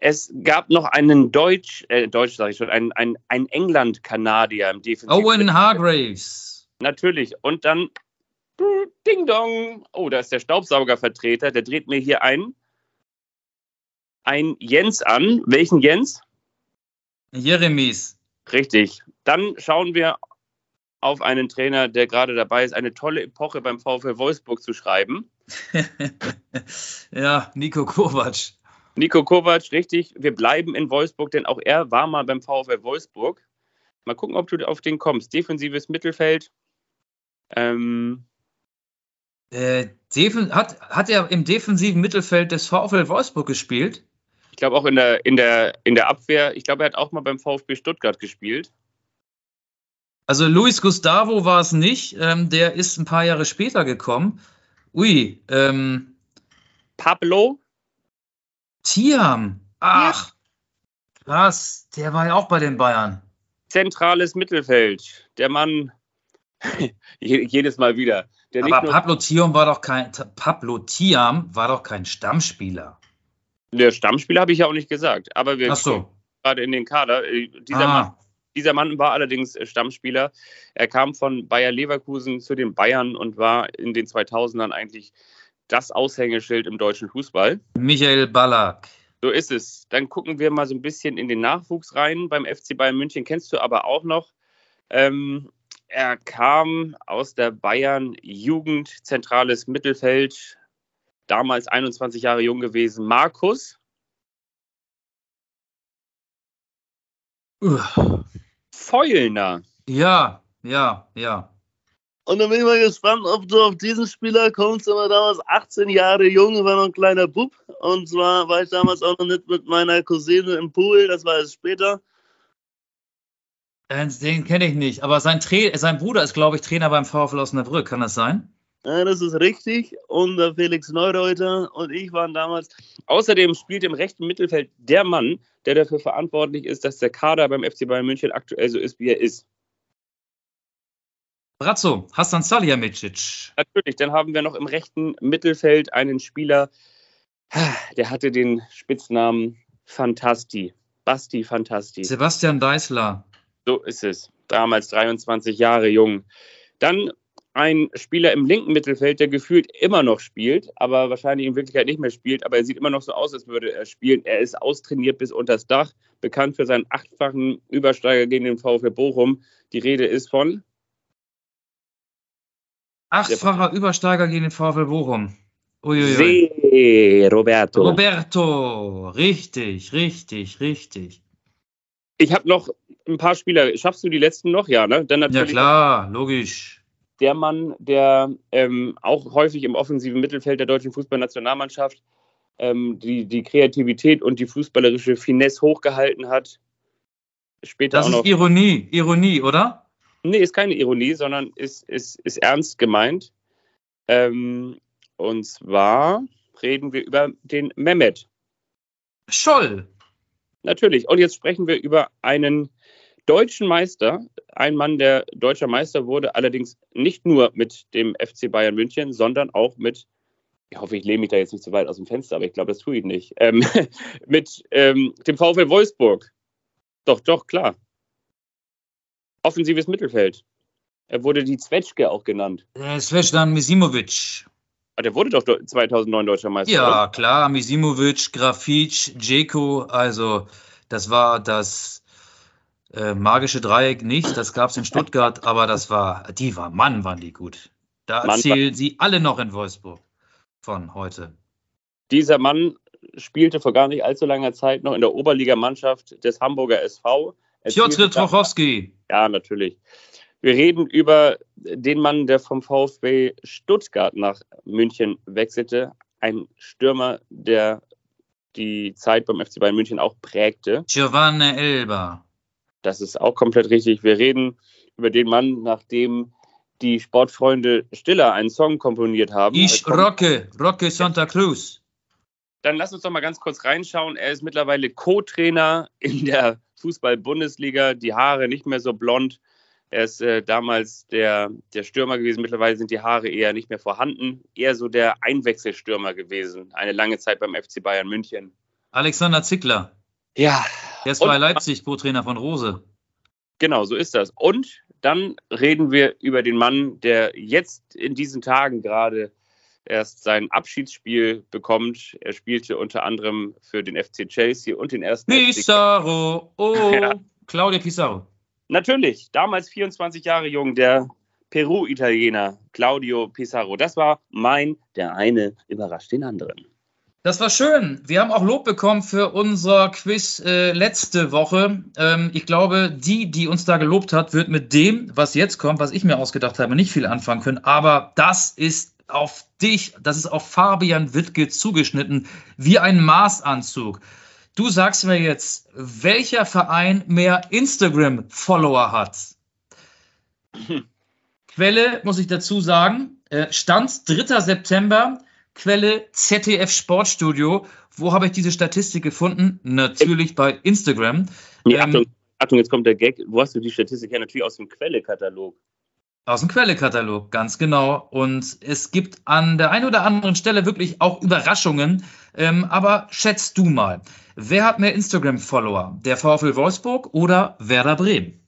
Es gab noch einen Deutsch, äh, Deutsch sage ich schon, einen, einen, einen England-Kanadier im Defensiv. Owen Hargraves. Natürlich. Und dann Ding Dong. Oh, da ist der Staubsaugervertreter. Der dreht mir hier ein, ein Jens an. Welchen Jens? Jeremies. Richtig. Dann schauen wir auf einen Trainer, der gerade dabei ist, eine tolle Epoche beim VfL Wolfsburg zu schreiben. ja, Nico Kovac. Nico Kovac, richtig. Wir bleiben in Wolfsburg, denn auch er war mal beim VfL Wolfsburg. Mal gucken, ob du auf den kommst. Defensives Mittelfeld. Ähm, äh, hat, hat er im defensiven Mittelfeld des VfL Wolfsburg gespielt? Ich glaube auch in der, in, der, in der Abwehr. Ich glaube, er hat auch mal beim VfB Stuttgart gespielt. Also Luis Gustavo war es nicht. Ähm, der ist ein paar Jahre später gekommen. Ui. Ähm, Pablo? Tiam. Ach. Ja. Krass. Der war ja auch bei den Bayern. Zentrales Mittelfeld. Der Mann, jedes Mal wieder. Der Aber Pablo Thiam war doch kein Pablo Thiam war doch kein Stammspieler. Der Stammspieler habe ich ja auch nicht gesagt. Aber wir Ach so. gerade in den Kader. Äh, dieser, ah. Mann, dieser Mann war allerdings äh, Stammspieler. Er kam von Bayer Leverkusen zu den Bayern und war in den 2000ern eigentlich das Aushängeschild im deutschen Fußball. Michael Ballack. So ist es. Dann gucken wir mal so ein bisschen in den Nachwuchs rein. Beim FC Bayern München kennst du aber auch noch. Ähm, er kam aus der Bayern Jugend, zentrales Mittelfeld, damals 21 Jahre jung gewesen. Markus. Feulner. Ja, ja, ja. Und dann bin ich mal gespannt, ob du auf diesen Spieler kommst. Er war damals 18 Jahre jung, war noch ein kleiner Bub. Und zwar war ich damals auch noch nicht mit meiner Cousine im Pool, das war erst später. Äh, den kenne ich nicht, aber sein, Tra sein Bruder ist, glaube ich, Trainer beim VfL Osnabrück. Kann das sein? Ja, das ist richtig. Und der Felix Neureuter und ich waren damals. Außerdem spielt im rechten Mittelfeld der Mann, der dafür verantwortlich ist, dass der Kader beim FC Bayern München aktuell so ist, wie er ist. Brazzo, Hassan Salihamidzic. Natürlich, dann haben wir noch im rechten Mittelfeld einen Spieler, der hatte den Spitznamen Fantasti. Basti Fantasti. Sebastian Deißler. So ist es. Damals 23 Jahre jung. Dann ein Spieler im linken Mittelfeld, der gefühlt immer noch spielt, aber wahrscheinlich in Wirklichkeit nicht mehr spielt, aber er sieht immer noch so aus, als würde er spielen. Er ist austrainiert bis unters Dach, bekannt für seinen achtfachen Übersteiger gegen den VfB Bochum. Die Rede ist von Achtfacher Übersteiger gegen den VfL Bochum. Uiuiui. See, Roberto. Roberto, richtig, richtig, richtig. Ich habe noch ein paar Spieler. Schaffst du die letzten noch? Ja, ne? Dann natürlich ja, klar, logisch. Der Mann, der ähm, auch häufig im offensiven Mittelfeld der deutschen Fußballnationalmannschaft ähm, die, die Kreativität und die fußballerische Finesse hochgehalten hat. Später das ist Ironie, Ironie, oder? Nee, ist keine Ironie, sondern ist, ist, ist ernst gemeint. Ähm, und zwar reden wir über den Mehmet. Scholl. Natürlich. Und jetzt sprechen wir über einen deutschen Meister. Ein Mann, der deutscher Meister wurde, allerdings nicht nur mit dem FC Bayern München, sondern auch mit, ich hoffe, ich lehne mich da jetzt nicht zu weit aus dem Fenster, aber ich glaube, das tue ich nicht, ähm, mit ähm, dem VfL Wolfsburg. Doch, doch, klar offensives Mittelfeld. Er wurde die Zwetschge auch genannt. Äh, Svetan Misimovic. Ah, der wurde doch 2009 deutscher Meister. Ja, oder? klar. Misimovic, Grafic, Djeko. Also, das war das äh, magische Dreieck nicht. Das gab es in Stuttgart, aber das war, die war, Mann, waren die gut. Da Mann, erzählen sie alle noch in Wolfsburg von heute. Dieser Mann spielte vor gar nicht allzu langer Zeit noch in der Oberligamannschaft des Hamburger SV Piotr Trochowski. Ja, natürlich. Wir reden über den Mann, der vom VfB Stuttgart nach München wechselte. Ein Stürmer, der die Zeit beim FC Bayern München auch prägte. Giovanni Elba. Das ist auch komplett richtig. Wir reden über den Mann, nachdem die Sportfreunde Stiller einen Song komponiert haben. Ich rocke, rocke Santa Cruz. Dann lass uns doch mal ganz kurz reinschauen. Er ist mittlerweile Co-Trainer in der Fußball-Bundesliga, die Haare nicht mehr so blond. Er ist äh, damals der, der Stürmer gewesen. Mittlerweile sind die Haare eher nicht mehr vorhanden. Eher so der Einwechselstürmer gewesen. Eine lange Zeit beim FC Bayern München. Alexander Zickler. Ja. Der ist bei Leipzig Co-Trainer von Rose. Genau, so ist das. Und dann reden wir über den Mann, der jetzt in diesen Tagen gerade erst sein Abschiedsspiel bekommt. Er spielte unter anderem für den FC Chelsea und den ersten. Pizarro, oh, ja. Claudio Pizarro. Natürlich, damals 24 Jahre jung, der Peru-Italiener Claudio Pizarro. Das war mein, der eine überrascht den anderen. Das war schön. Wir haben auch Lob bekommen für unser Quiz äh, letzte Woche. Ähm, ich glaube, die, die uns da gelobt hat, wird mit dem, was jetzt kommt, was ich mir ausgedacht habe, nicht viel anfangen können. Aber das ist auf dich, das ist auf Fabian Wittke zugeschnitten, wie ein Maßanzug. Du sagst mir jetzt, welcher Verein mehr Instagram-Follower hat? Quelle, muss ich dazu sagen, äh, Stand 3. September, Quelle ZDF Sportstudio. Wo habe ich diese Statistik gefunden? Natürlich bei Instagram. Ja, ähm, Achtung, jetzt kommt der Gag. Wo hast du die Statistik her? Natürlich aus dem Quellekatalog. Aus dem Quellekatalog, ganz genau. Und es gibt an der einen oder anderen Stelle wirklich auch Überraschungen. Ähm, aber schätzt du mal, wer hat mehr Instagram-Follower? Der VfL Wolfsburg oder Werder Bremen?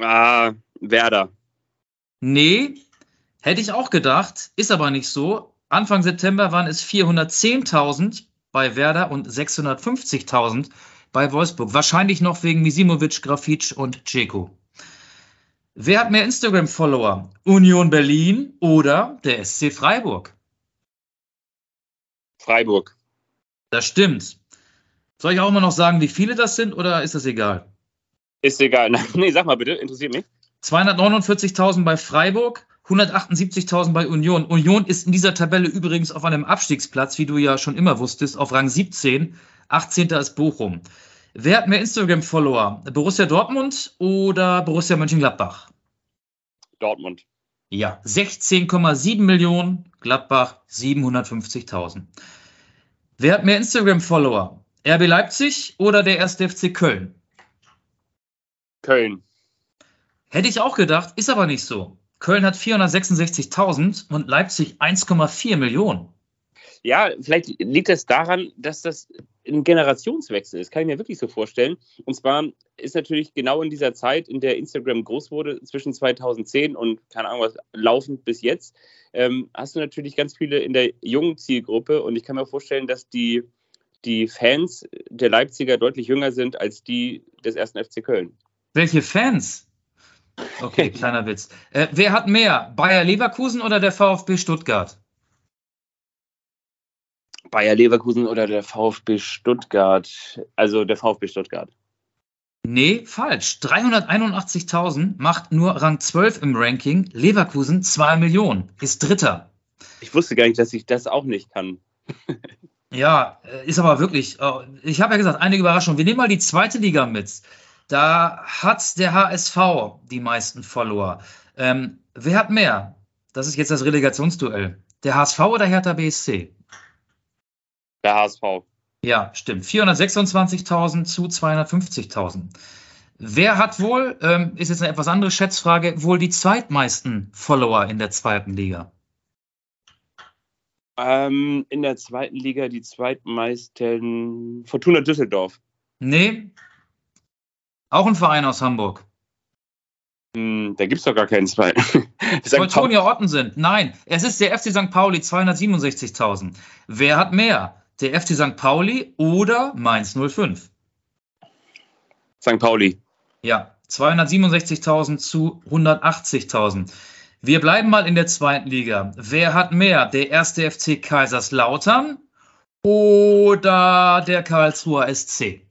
Ah, Werder. Nee, hätte ich auch gedacht, ist aber nicht so. Anfang September waren es 410.000 bei Werder und 650.000 bei Wolfsburg. Wahrscheinlich noch wegen Misimovic, Grafitsch und Ceko. Wer hat mehr Instagram-Follower? Union Berlin oder der SC Freiburg? Freiburg. Das stimmt. Soll ich auch immer noch sagen, wie viele das sind oder ist das egal? Ist egal. Nee, sag mal bitte, interessiert mich. 249.000 bei Freiburg, 178.000 bei Union. Union ist in dieser Tabelle übrigens auf einem Abstiegsplatz, wie du ja schon immer wusstest, auf Rang 17. 18. ist Bochum. Wer hat mehr Instagram-Follower? Borussia Dortmund oder Borussia Mönchengladbach? Dortmund. Ja, 16,7 Millionen, Gladbach 750.000. Wer hat mehr Instagram-Follower? RB Leipzig oder der 1. FC Köln? Köln. Hätte ich auch gedacht, ist aber nicht so. Köln hat 466.000 und Leipzig 1,4 Millionen. Ja, vielleicht liegt das daran, dass das ein Generationswechsel ist. Kann ich mir wirklich so vorstellen. Und zwar ist natürlich genau in dieser Zeit, in der Instagram groß wurde, zwischen 2010 und, keine Ahnung was, laufend bis jetzt, ähm, hast du natürlich ganz viele in der jungen Zielgruppe. Und ich kann mir vorstellen, dass die, die Fans der Leipziger deutlich jünger sind als die des ersten FC Köln. Welche Fans? Okay, kleiner Witz. Äh, wer hat mehr? Bayer Leverkusen oder der VfB Stuttgart? Bayer Leverkusen oder der VfB Stuttgart? Also der VfB Stuttgart. Nee, falsch. 381.000 macht nur Rang 12 im Ranking. Leverkusen 2 Millionen, ist Dritter. Ich wusste gar nicht, dass ich das auch nicht kann. Ja, äh, ist aber wirklich, äh, ich habe ja gesagt, eine Überraschung. Wir nehmen mal die zweite Liga mit. Da hat der HSV die meisten Follower. Ähm, wer hat mehr? Das ist jetzt das Relegationsduell. Der HSV oder Hertha BSC? Der HSV. Ja, stimmt. 426.000 zu 250.000. Wer hat wohl, ähm, ist jetzt eine etwas andere Schätzfrage, wohl die zweitmeisten Follower in der zweiten Liga? Ähm, in der zweiten Liga die zweitmeisten Fortuna Düsseldorf. Nee. Auch ein Verein aus Hamburg. Hm, da gibt es doch gar keinen zweiten. Teutonia Ottensen. Nein, es ist der FC St. Pauli, 267.000. Wer hat mehr? Der FC St. Pauli oder Mainz 05? St. Pauli. Ja, 267.000 zu 180.000. Wir bleiben mal in der zweiten Liga. Wer hat mehr? Der erste FC Kaiserslautern oder der Karlsruher SC?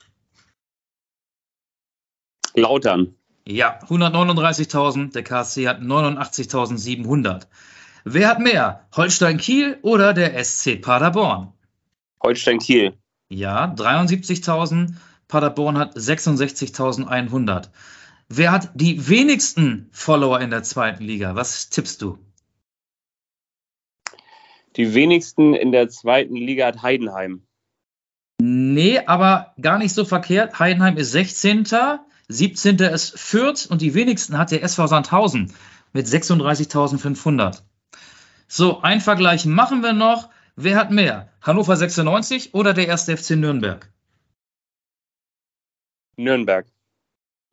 Lautern. Ja, 139.000. Der KSC hat 89.700. Wer hat mehr? Holstein Kiel oder der SC Paderborn? Holstein Kiel. Ja, 73.000. Paderborn hat 66.100. Wer hat die wenigsten Follower in der zweiten Liga? Was tippst du? Die wenigsten in der zweiten Liga hat Heidenheim. Nee, aber gar nicht so verkehrt. Heidenheim ist 16. 17. ist Fürth und die wenigsten hat der SV Sandhausen mit 36.500. So, ein Vergleich machen wir noch. Wer hat mehr? Hannover 96 oder der erste FC Nürnberg? Nürnberg.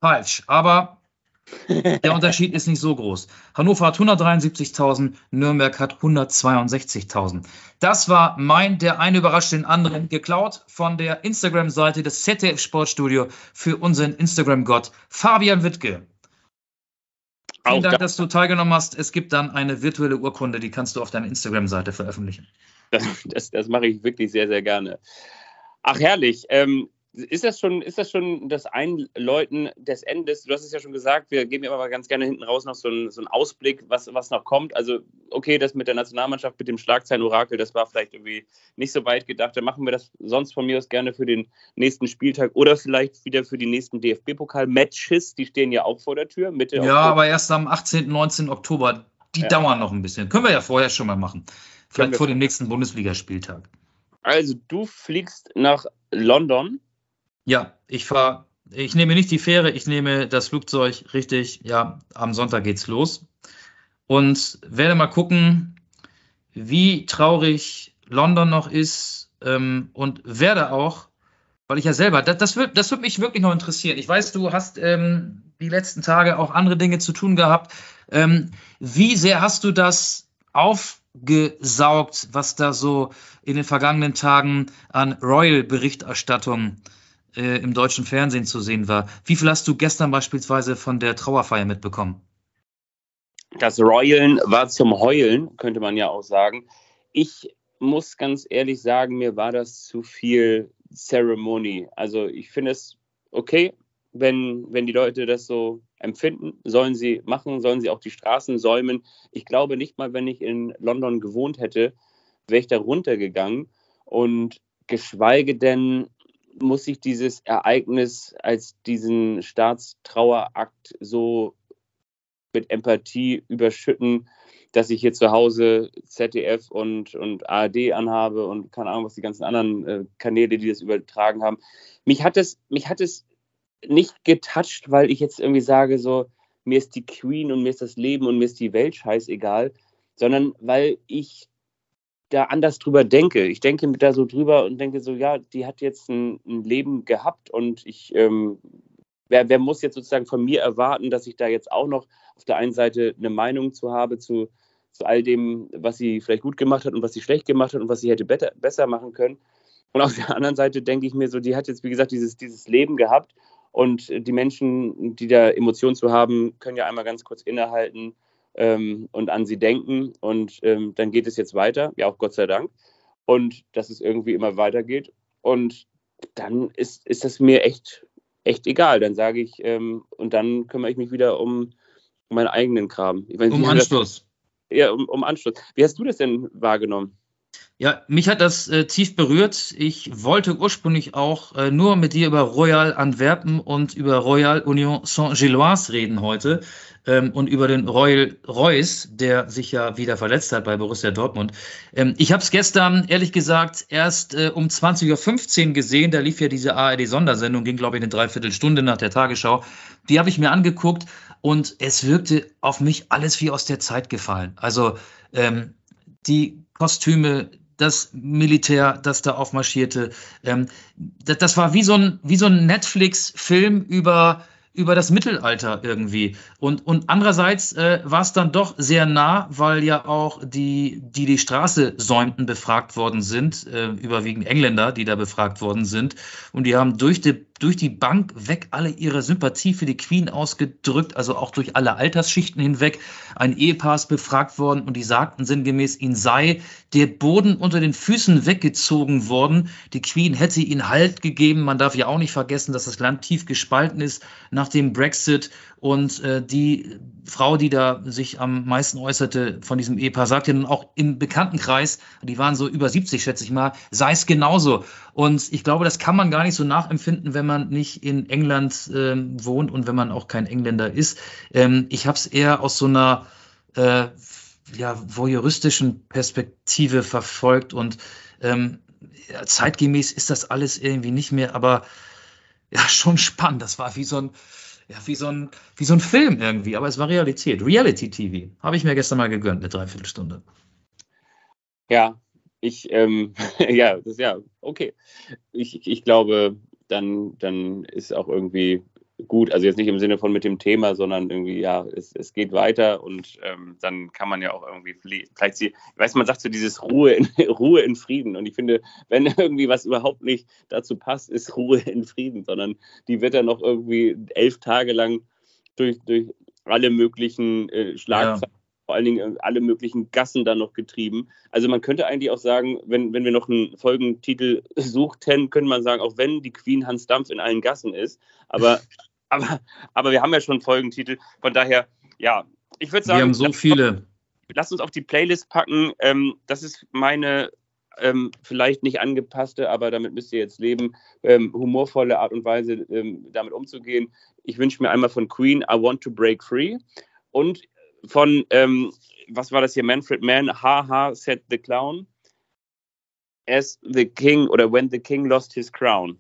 Falsch, aber der Unterschied ist nicht so groß. Hannover hat 173.000, Nürnberg hat 162.000. Das war mein, der eine überrascht den anderen, geklaut von der Instagram-Seite des ZDF Sportstudio für unseren Instagram-Gott Fabian Wittke. Vielen Dank, da- dass du teilgenommen hast. Es gibt dann eine virtuelle Urkunde, die kannst du auf deiner Instagram-Seite veröffentlichen. Das, das, das mache ich wirklich sehr, sehr gerne. Ach, herrlich. Ähm, ist, das schon, ist das schon das Einläuten des Endes? Du hast es ja schon gesagt, wir geben ja immer ganz gerne hinten raus noch so einen, so einen Ausblick, was, was noch kommt. Also, okay, das mit der Nationalmannschaft, mit dem Schlagzeilen-Orakel, das war vielleicht irgendwie nicht so weit gedacht. Dann machen wir das sonst von mir aus gerne für den nächsten Spieltag oder vielleicht wieder für die nächsten DFB-Pokal-Matches. Die stehen ja auch vor der Tür. Mitte Ja, Oktober. aber erst am 18., 19. Oktober. Die Ja. dauern noch ein bisschen. Können wir ja vorher schon mal machen. Vielleicht vor dem nächsten Bundesligaspieltag. Also, du fliegst nach London. Ja, ich fahre Ich nehme nicht die Fähre, ich nehme das Flugzeug, richtig. Ja, am Sonntag geht's los. Und werde mal gucken, wie traurig London noch ist ähm, und werde auch, weil ich ja selber, das, das wird, das wird mich wirklich noch interessieren. Ich weiß, du hast ähm, die letzten Tage auch andere Dinge zu tun gehabt. Ähm, wie sehr hast du das aufgesaugt, was da so in den vergangenen Tagen an Royal-Berichterstattung äh, im deutschen Fernsehen zu sehen war? Wie viel hast du gestern beispielsweise von der Trauerfeier mitbekommen? Das Royalen war zum Heulen, könnte man ja auch sagen. Ich muss ganz ehrlich sagen, mir war das zu viel Ceremony. Also ich finde es okay, wenn, wenn die Leute das so empfinden, sollen sie machen, sollen sie auch die Straßen säumen. Ich glaube nicht mal, wenn ich in London gewohnt hätte, wäre ich da runtergegangen. Und geschweige denn muss ich dieses Ereignis als diesen Staatstrauerakt so mit Empathie überschütten, dass ich hier zu Hause ZDF und, und ARD anhabe und keine Ahnung, was die ganzen anderen äh, Kanäle, die das übertragen haben. Mich hat es, mich hat es nicht getoucht, weil ich jetzt irgendwie sage, so, mir ist die Queen und mir ist das Leben und mir ist die Welt scheißegal, sondern weil ich da anders drüber denke. Ich denke da so drüber und denke so, ja, die hat jetzt ein, ein Leben gehabt und ich, ähm, wer, wer muss jetzt sozusagen von mir erwarten, dass ich da jetzt auch noch auf der einen Seite eine Meinung zu habe zu, zu all dem, was sie vielleicht gut gemacht hat und was sie schlecht gemacht hat und was sie hätte better, besser machen können. Und auf der anderen Seite denke ich mir so, die hat jetzt, wie gesagt, dieses, dieses Leben gehabt und die Menschen, die da Emotionen zu haben, können ja einmal ganz kurz innehalten ähm, und an sie denken. Und ähm, dann geht es jetzt weiter, ja auch Gott sei Dank. Und dass es irgendwie immer weitergeht. Und dann ist, ist das mir echt, echt egal. Dann sage ich, ähm, und dann kümmere ich mich wieder um, um meinen eigenen Kram. Weiß, um Anschluss. Das, ja, um, um Anschluss. Wie hast du das denn wahrgenommen? Ja, mich hat das äh, tief berührt. Ich wollte ursprünglich auch äh, nur mit dir über Royal Antwerpen und über Royal Union Saint-Gilloise reden heute ähm, und über den Royal Reus, der sich ja wieder verletzt hat bei Borussia Dortmund. Ähm, ich habe es gestern, ehrlich gesagt, erst äh, um 20.15 Uhr gesehen. Da lief ja diese ARD-Sondersendung, ging, glaube ich, eine Dreiviertelstunde nach der Tagesschau. Die habe ich mir angeguckt und es wirkte auf mich alles wie aus der Zeit gefallen. Also ähm, die Kostüme, das Militär, das da aufmarschierte. Ähm, das, das, war wie so ein, wie so ein Netflix-Film über, über das Mittelalter irgendwie. Und, und andererseits äh, war es dann doch sehr nah, weil ja auch die, die die Straße säumten, befragt worden sind, äh, überwiegend Engländer, die da befragt worden sind. Und die haben durch die durch die Bank weg alle ihre Sympathie für die Queen ausgedrückt, also auch durch alle Altersschichten hinweg. Ein Ehepaar ist befragt worden und die sagten sinngemäß, ihnen sei der Boden unter den Füßen weggezogen worden. Die Queen hätte ihnen Halt gegeben. Man darf ja auch nicht vergessen, dass das Land tief gespalten ist nach dem Brexit und äh, die Frau, die da sich am meisten äußerte von diesem Ehepaar, sagte nun auch im Bekanntenkreis, die waren so über 70, schätze ich mal, sei es genauso. Und ich glaube, das kann man gar nicht so nachempfinden, wenn man nicht in England äh, wohnt und wenn man auch kein Engländer ist. Ähm, ich habe es eher aus so einer äh, ja, voyeuristischen Perspektive verfolgt und ähm, zeitgemäß ist das alles irgendwie nicht mehr, aber ja, schon spannend. Das war wie so ein ja, wie so ein, wie so ein Film irgendwie, aber es war Realität. Reality TV. Habe ich mir gestern mal gegönnt, eine Dreiviertelstunde. Ja, ich, ähm, ja, das ist ja, okay. Ich, ich glaube, dann, dann ist auch irgendwie gut, also jetzt nicht im Sinne von mit dem Thema, sondern irgendwie, ja, es, es geht weiter und ähm, dann kann man ja auch irgendwie vielleicht sie, ich weiß, man sagt so dieses Ruhe in, Ruhe in Frieden und ich finde, wenn irgendwie was überhaupt nicht dazu passt, ist Ruhe in Frieden, sondern die wird dann noch irgendwie elf Tage lang durch, durch alle möglichen äh, Schlagzeilen ja vor allen Dingen äh, alle möglichen Gassen da noch getrieben. Also man könnte eigentlich auch sagen, wenn, wenn wir noch einen Folgentitel suchten, könnte man sagen, auch wenn die Queen Hans Dampf in allen Gassen ist, aber, aber, aber wir haben ja schon Folgentitel. Von daher, ja, ich würde sagen. Wir haben so viele. Lass uns auf die Playlist packen. Ähm, das ist meine ähm, vielleicht nicht angepasste, aber damit müsst ihr jetzt leben, ähm, humorvolle Art und Weise ähm, damit umzugehen. Ich wünsche mir einmal von Queen I Want to Break Free und von, ähm, was war das hier, Manfred Mann, Haha, said the clown, as the king oder when the king lost his crown.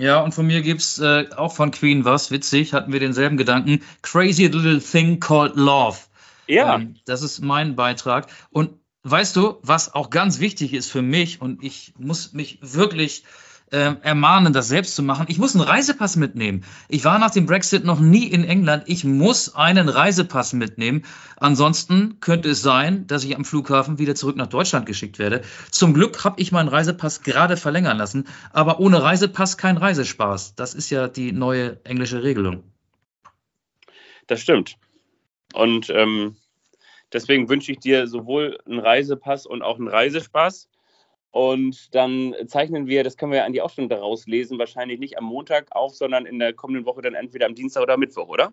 Ja, und von mir gibt's äh, auch von Queen was, witzig, hatten wir denselben Gedanken. Crazy Little Thing Called Love. Ja. Ähm, das ist mein Beitrag. Und weißt du, was auch ganz wichtig ist für mich, und ich muss mich wirklich äh, ermahnen, das selbst zu machen. Ich muss einen Reisepass mitnehmen. Ich war nach dem Brexit noch nie in England. Ich muss einen Reisepass mitnehmen. Ansonsten könnte es sein, dass ich am Flughafen wieder zurück nach Deutschland geschickt werde. Zum Glück habe ich meinen Reisepass gerade verlängern lassen. Aber ohne Reisepass kein Reisespaß. Das ist ja die neue englische Regelung. Das stimmt. Und ähm, deswegen wünsche ich dir sowohl einen Reisepass und auch einen Reisespaß. Und dann zeichnen wir, das können wir ja an die auch schon daraus lesen, wahrscheinlich nicht am Montag auf, sondern in der kommenden Woche dann entweder am Dienstag oder Mittwoch, oder?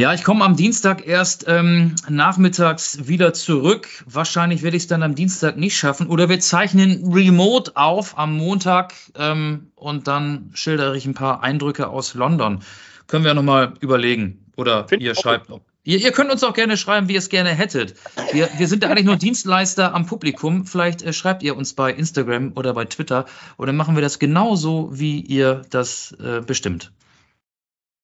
Ja, ich komme am Dienstag erst ähm, nachmittags wieder zurück. Wahrscheinlich werde ich es dann am Dienstag nicht schaffen. Oder wir zeichnen remote auf am Montag ähm, und dann schildere ich ein paar Eindrücke aus London. Können wir nochmal überlegen. Oder Find ihr schreibt. Ihr, ihr könnt uns auch gerne schreiben, wie ihr es gerne hättet. Wir, wir sind ja eigentlich nur Dienstleister am Publikum. Vielleicht äh, schreibt ihr uns bei Instagram oder bei Twitter. Und dann machen wir das genauso, wie ihr das äh, bestimmt.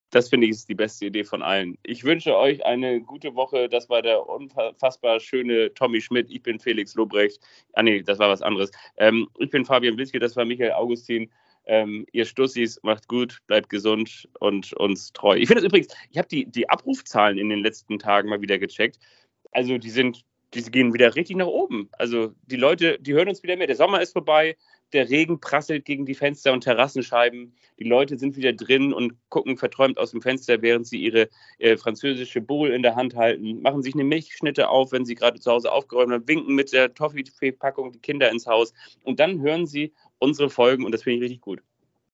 Das finde ich ist die beste Idee von allen. Ich wünsche euch eine gute Woche. Das war der unfassbar schöne Tommy Schmidt. Ich bin Felix Lobrecht. Ah, nee, das war was anderes. Ähm, ich bin Fabian Witzke. Das war Michael Augustin. Ähm, ihr Stussis, macht gut, bleibt gesund und uns treu. Ich finde es übrigens, ich habe die, die Abrufzahlen in den letzten Tagen mal wieder gecheckt. Also die sind, die gehen wieder richtig nach oben. Also die Leute, die hören uns wieder mehr. Der Sommer ist vorbei, der Regen prasselt gegen die Fenster und Terrassenscheiben. Die Leute sind wieder drin und gucken verträumt aus dem Fenster, während sie ihre äh, französische Bowl in der Hand halten, machen sich eine Milchschnitte auf, wenn sie gerade zu Hause aufgeräumt haben, winken mit der Toffee-Packung die Kinder ins Haus und dann hören sie unsere Folgen und das finde ich richtig gut.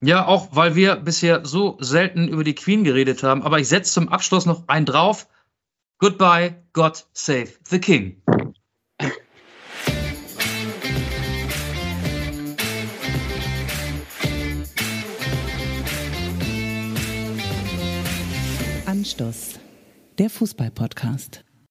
Ja, auch weil wir bisher so selten über die Queen geredet haben. Aber ich setze zum Abschluss noch einen drauf. Goodbye, God save the King. Anstoß, der Fußball-Podcast.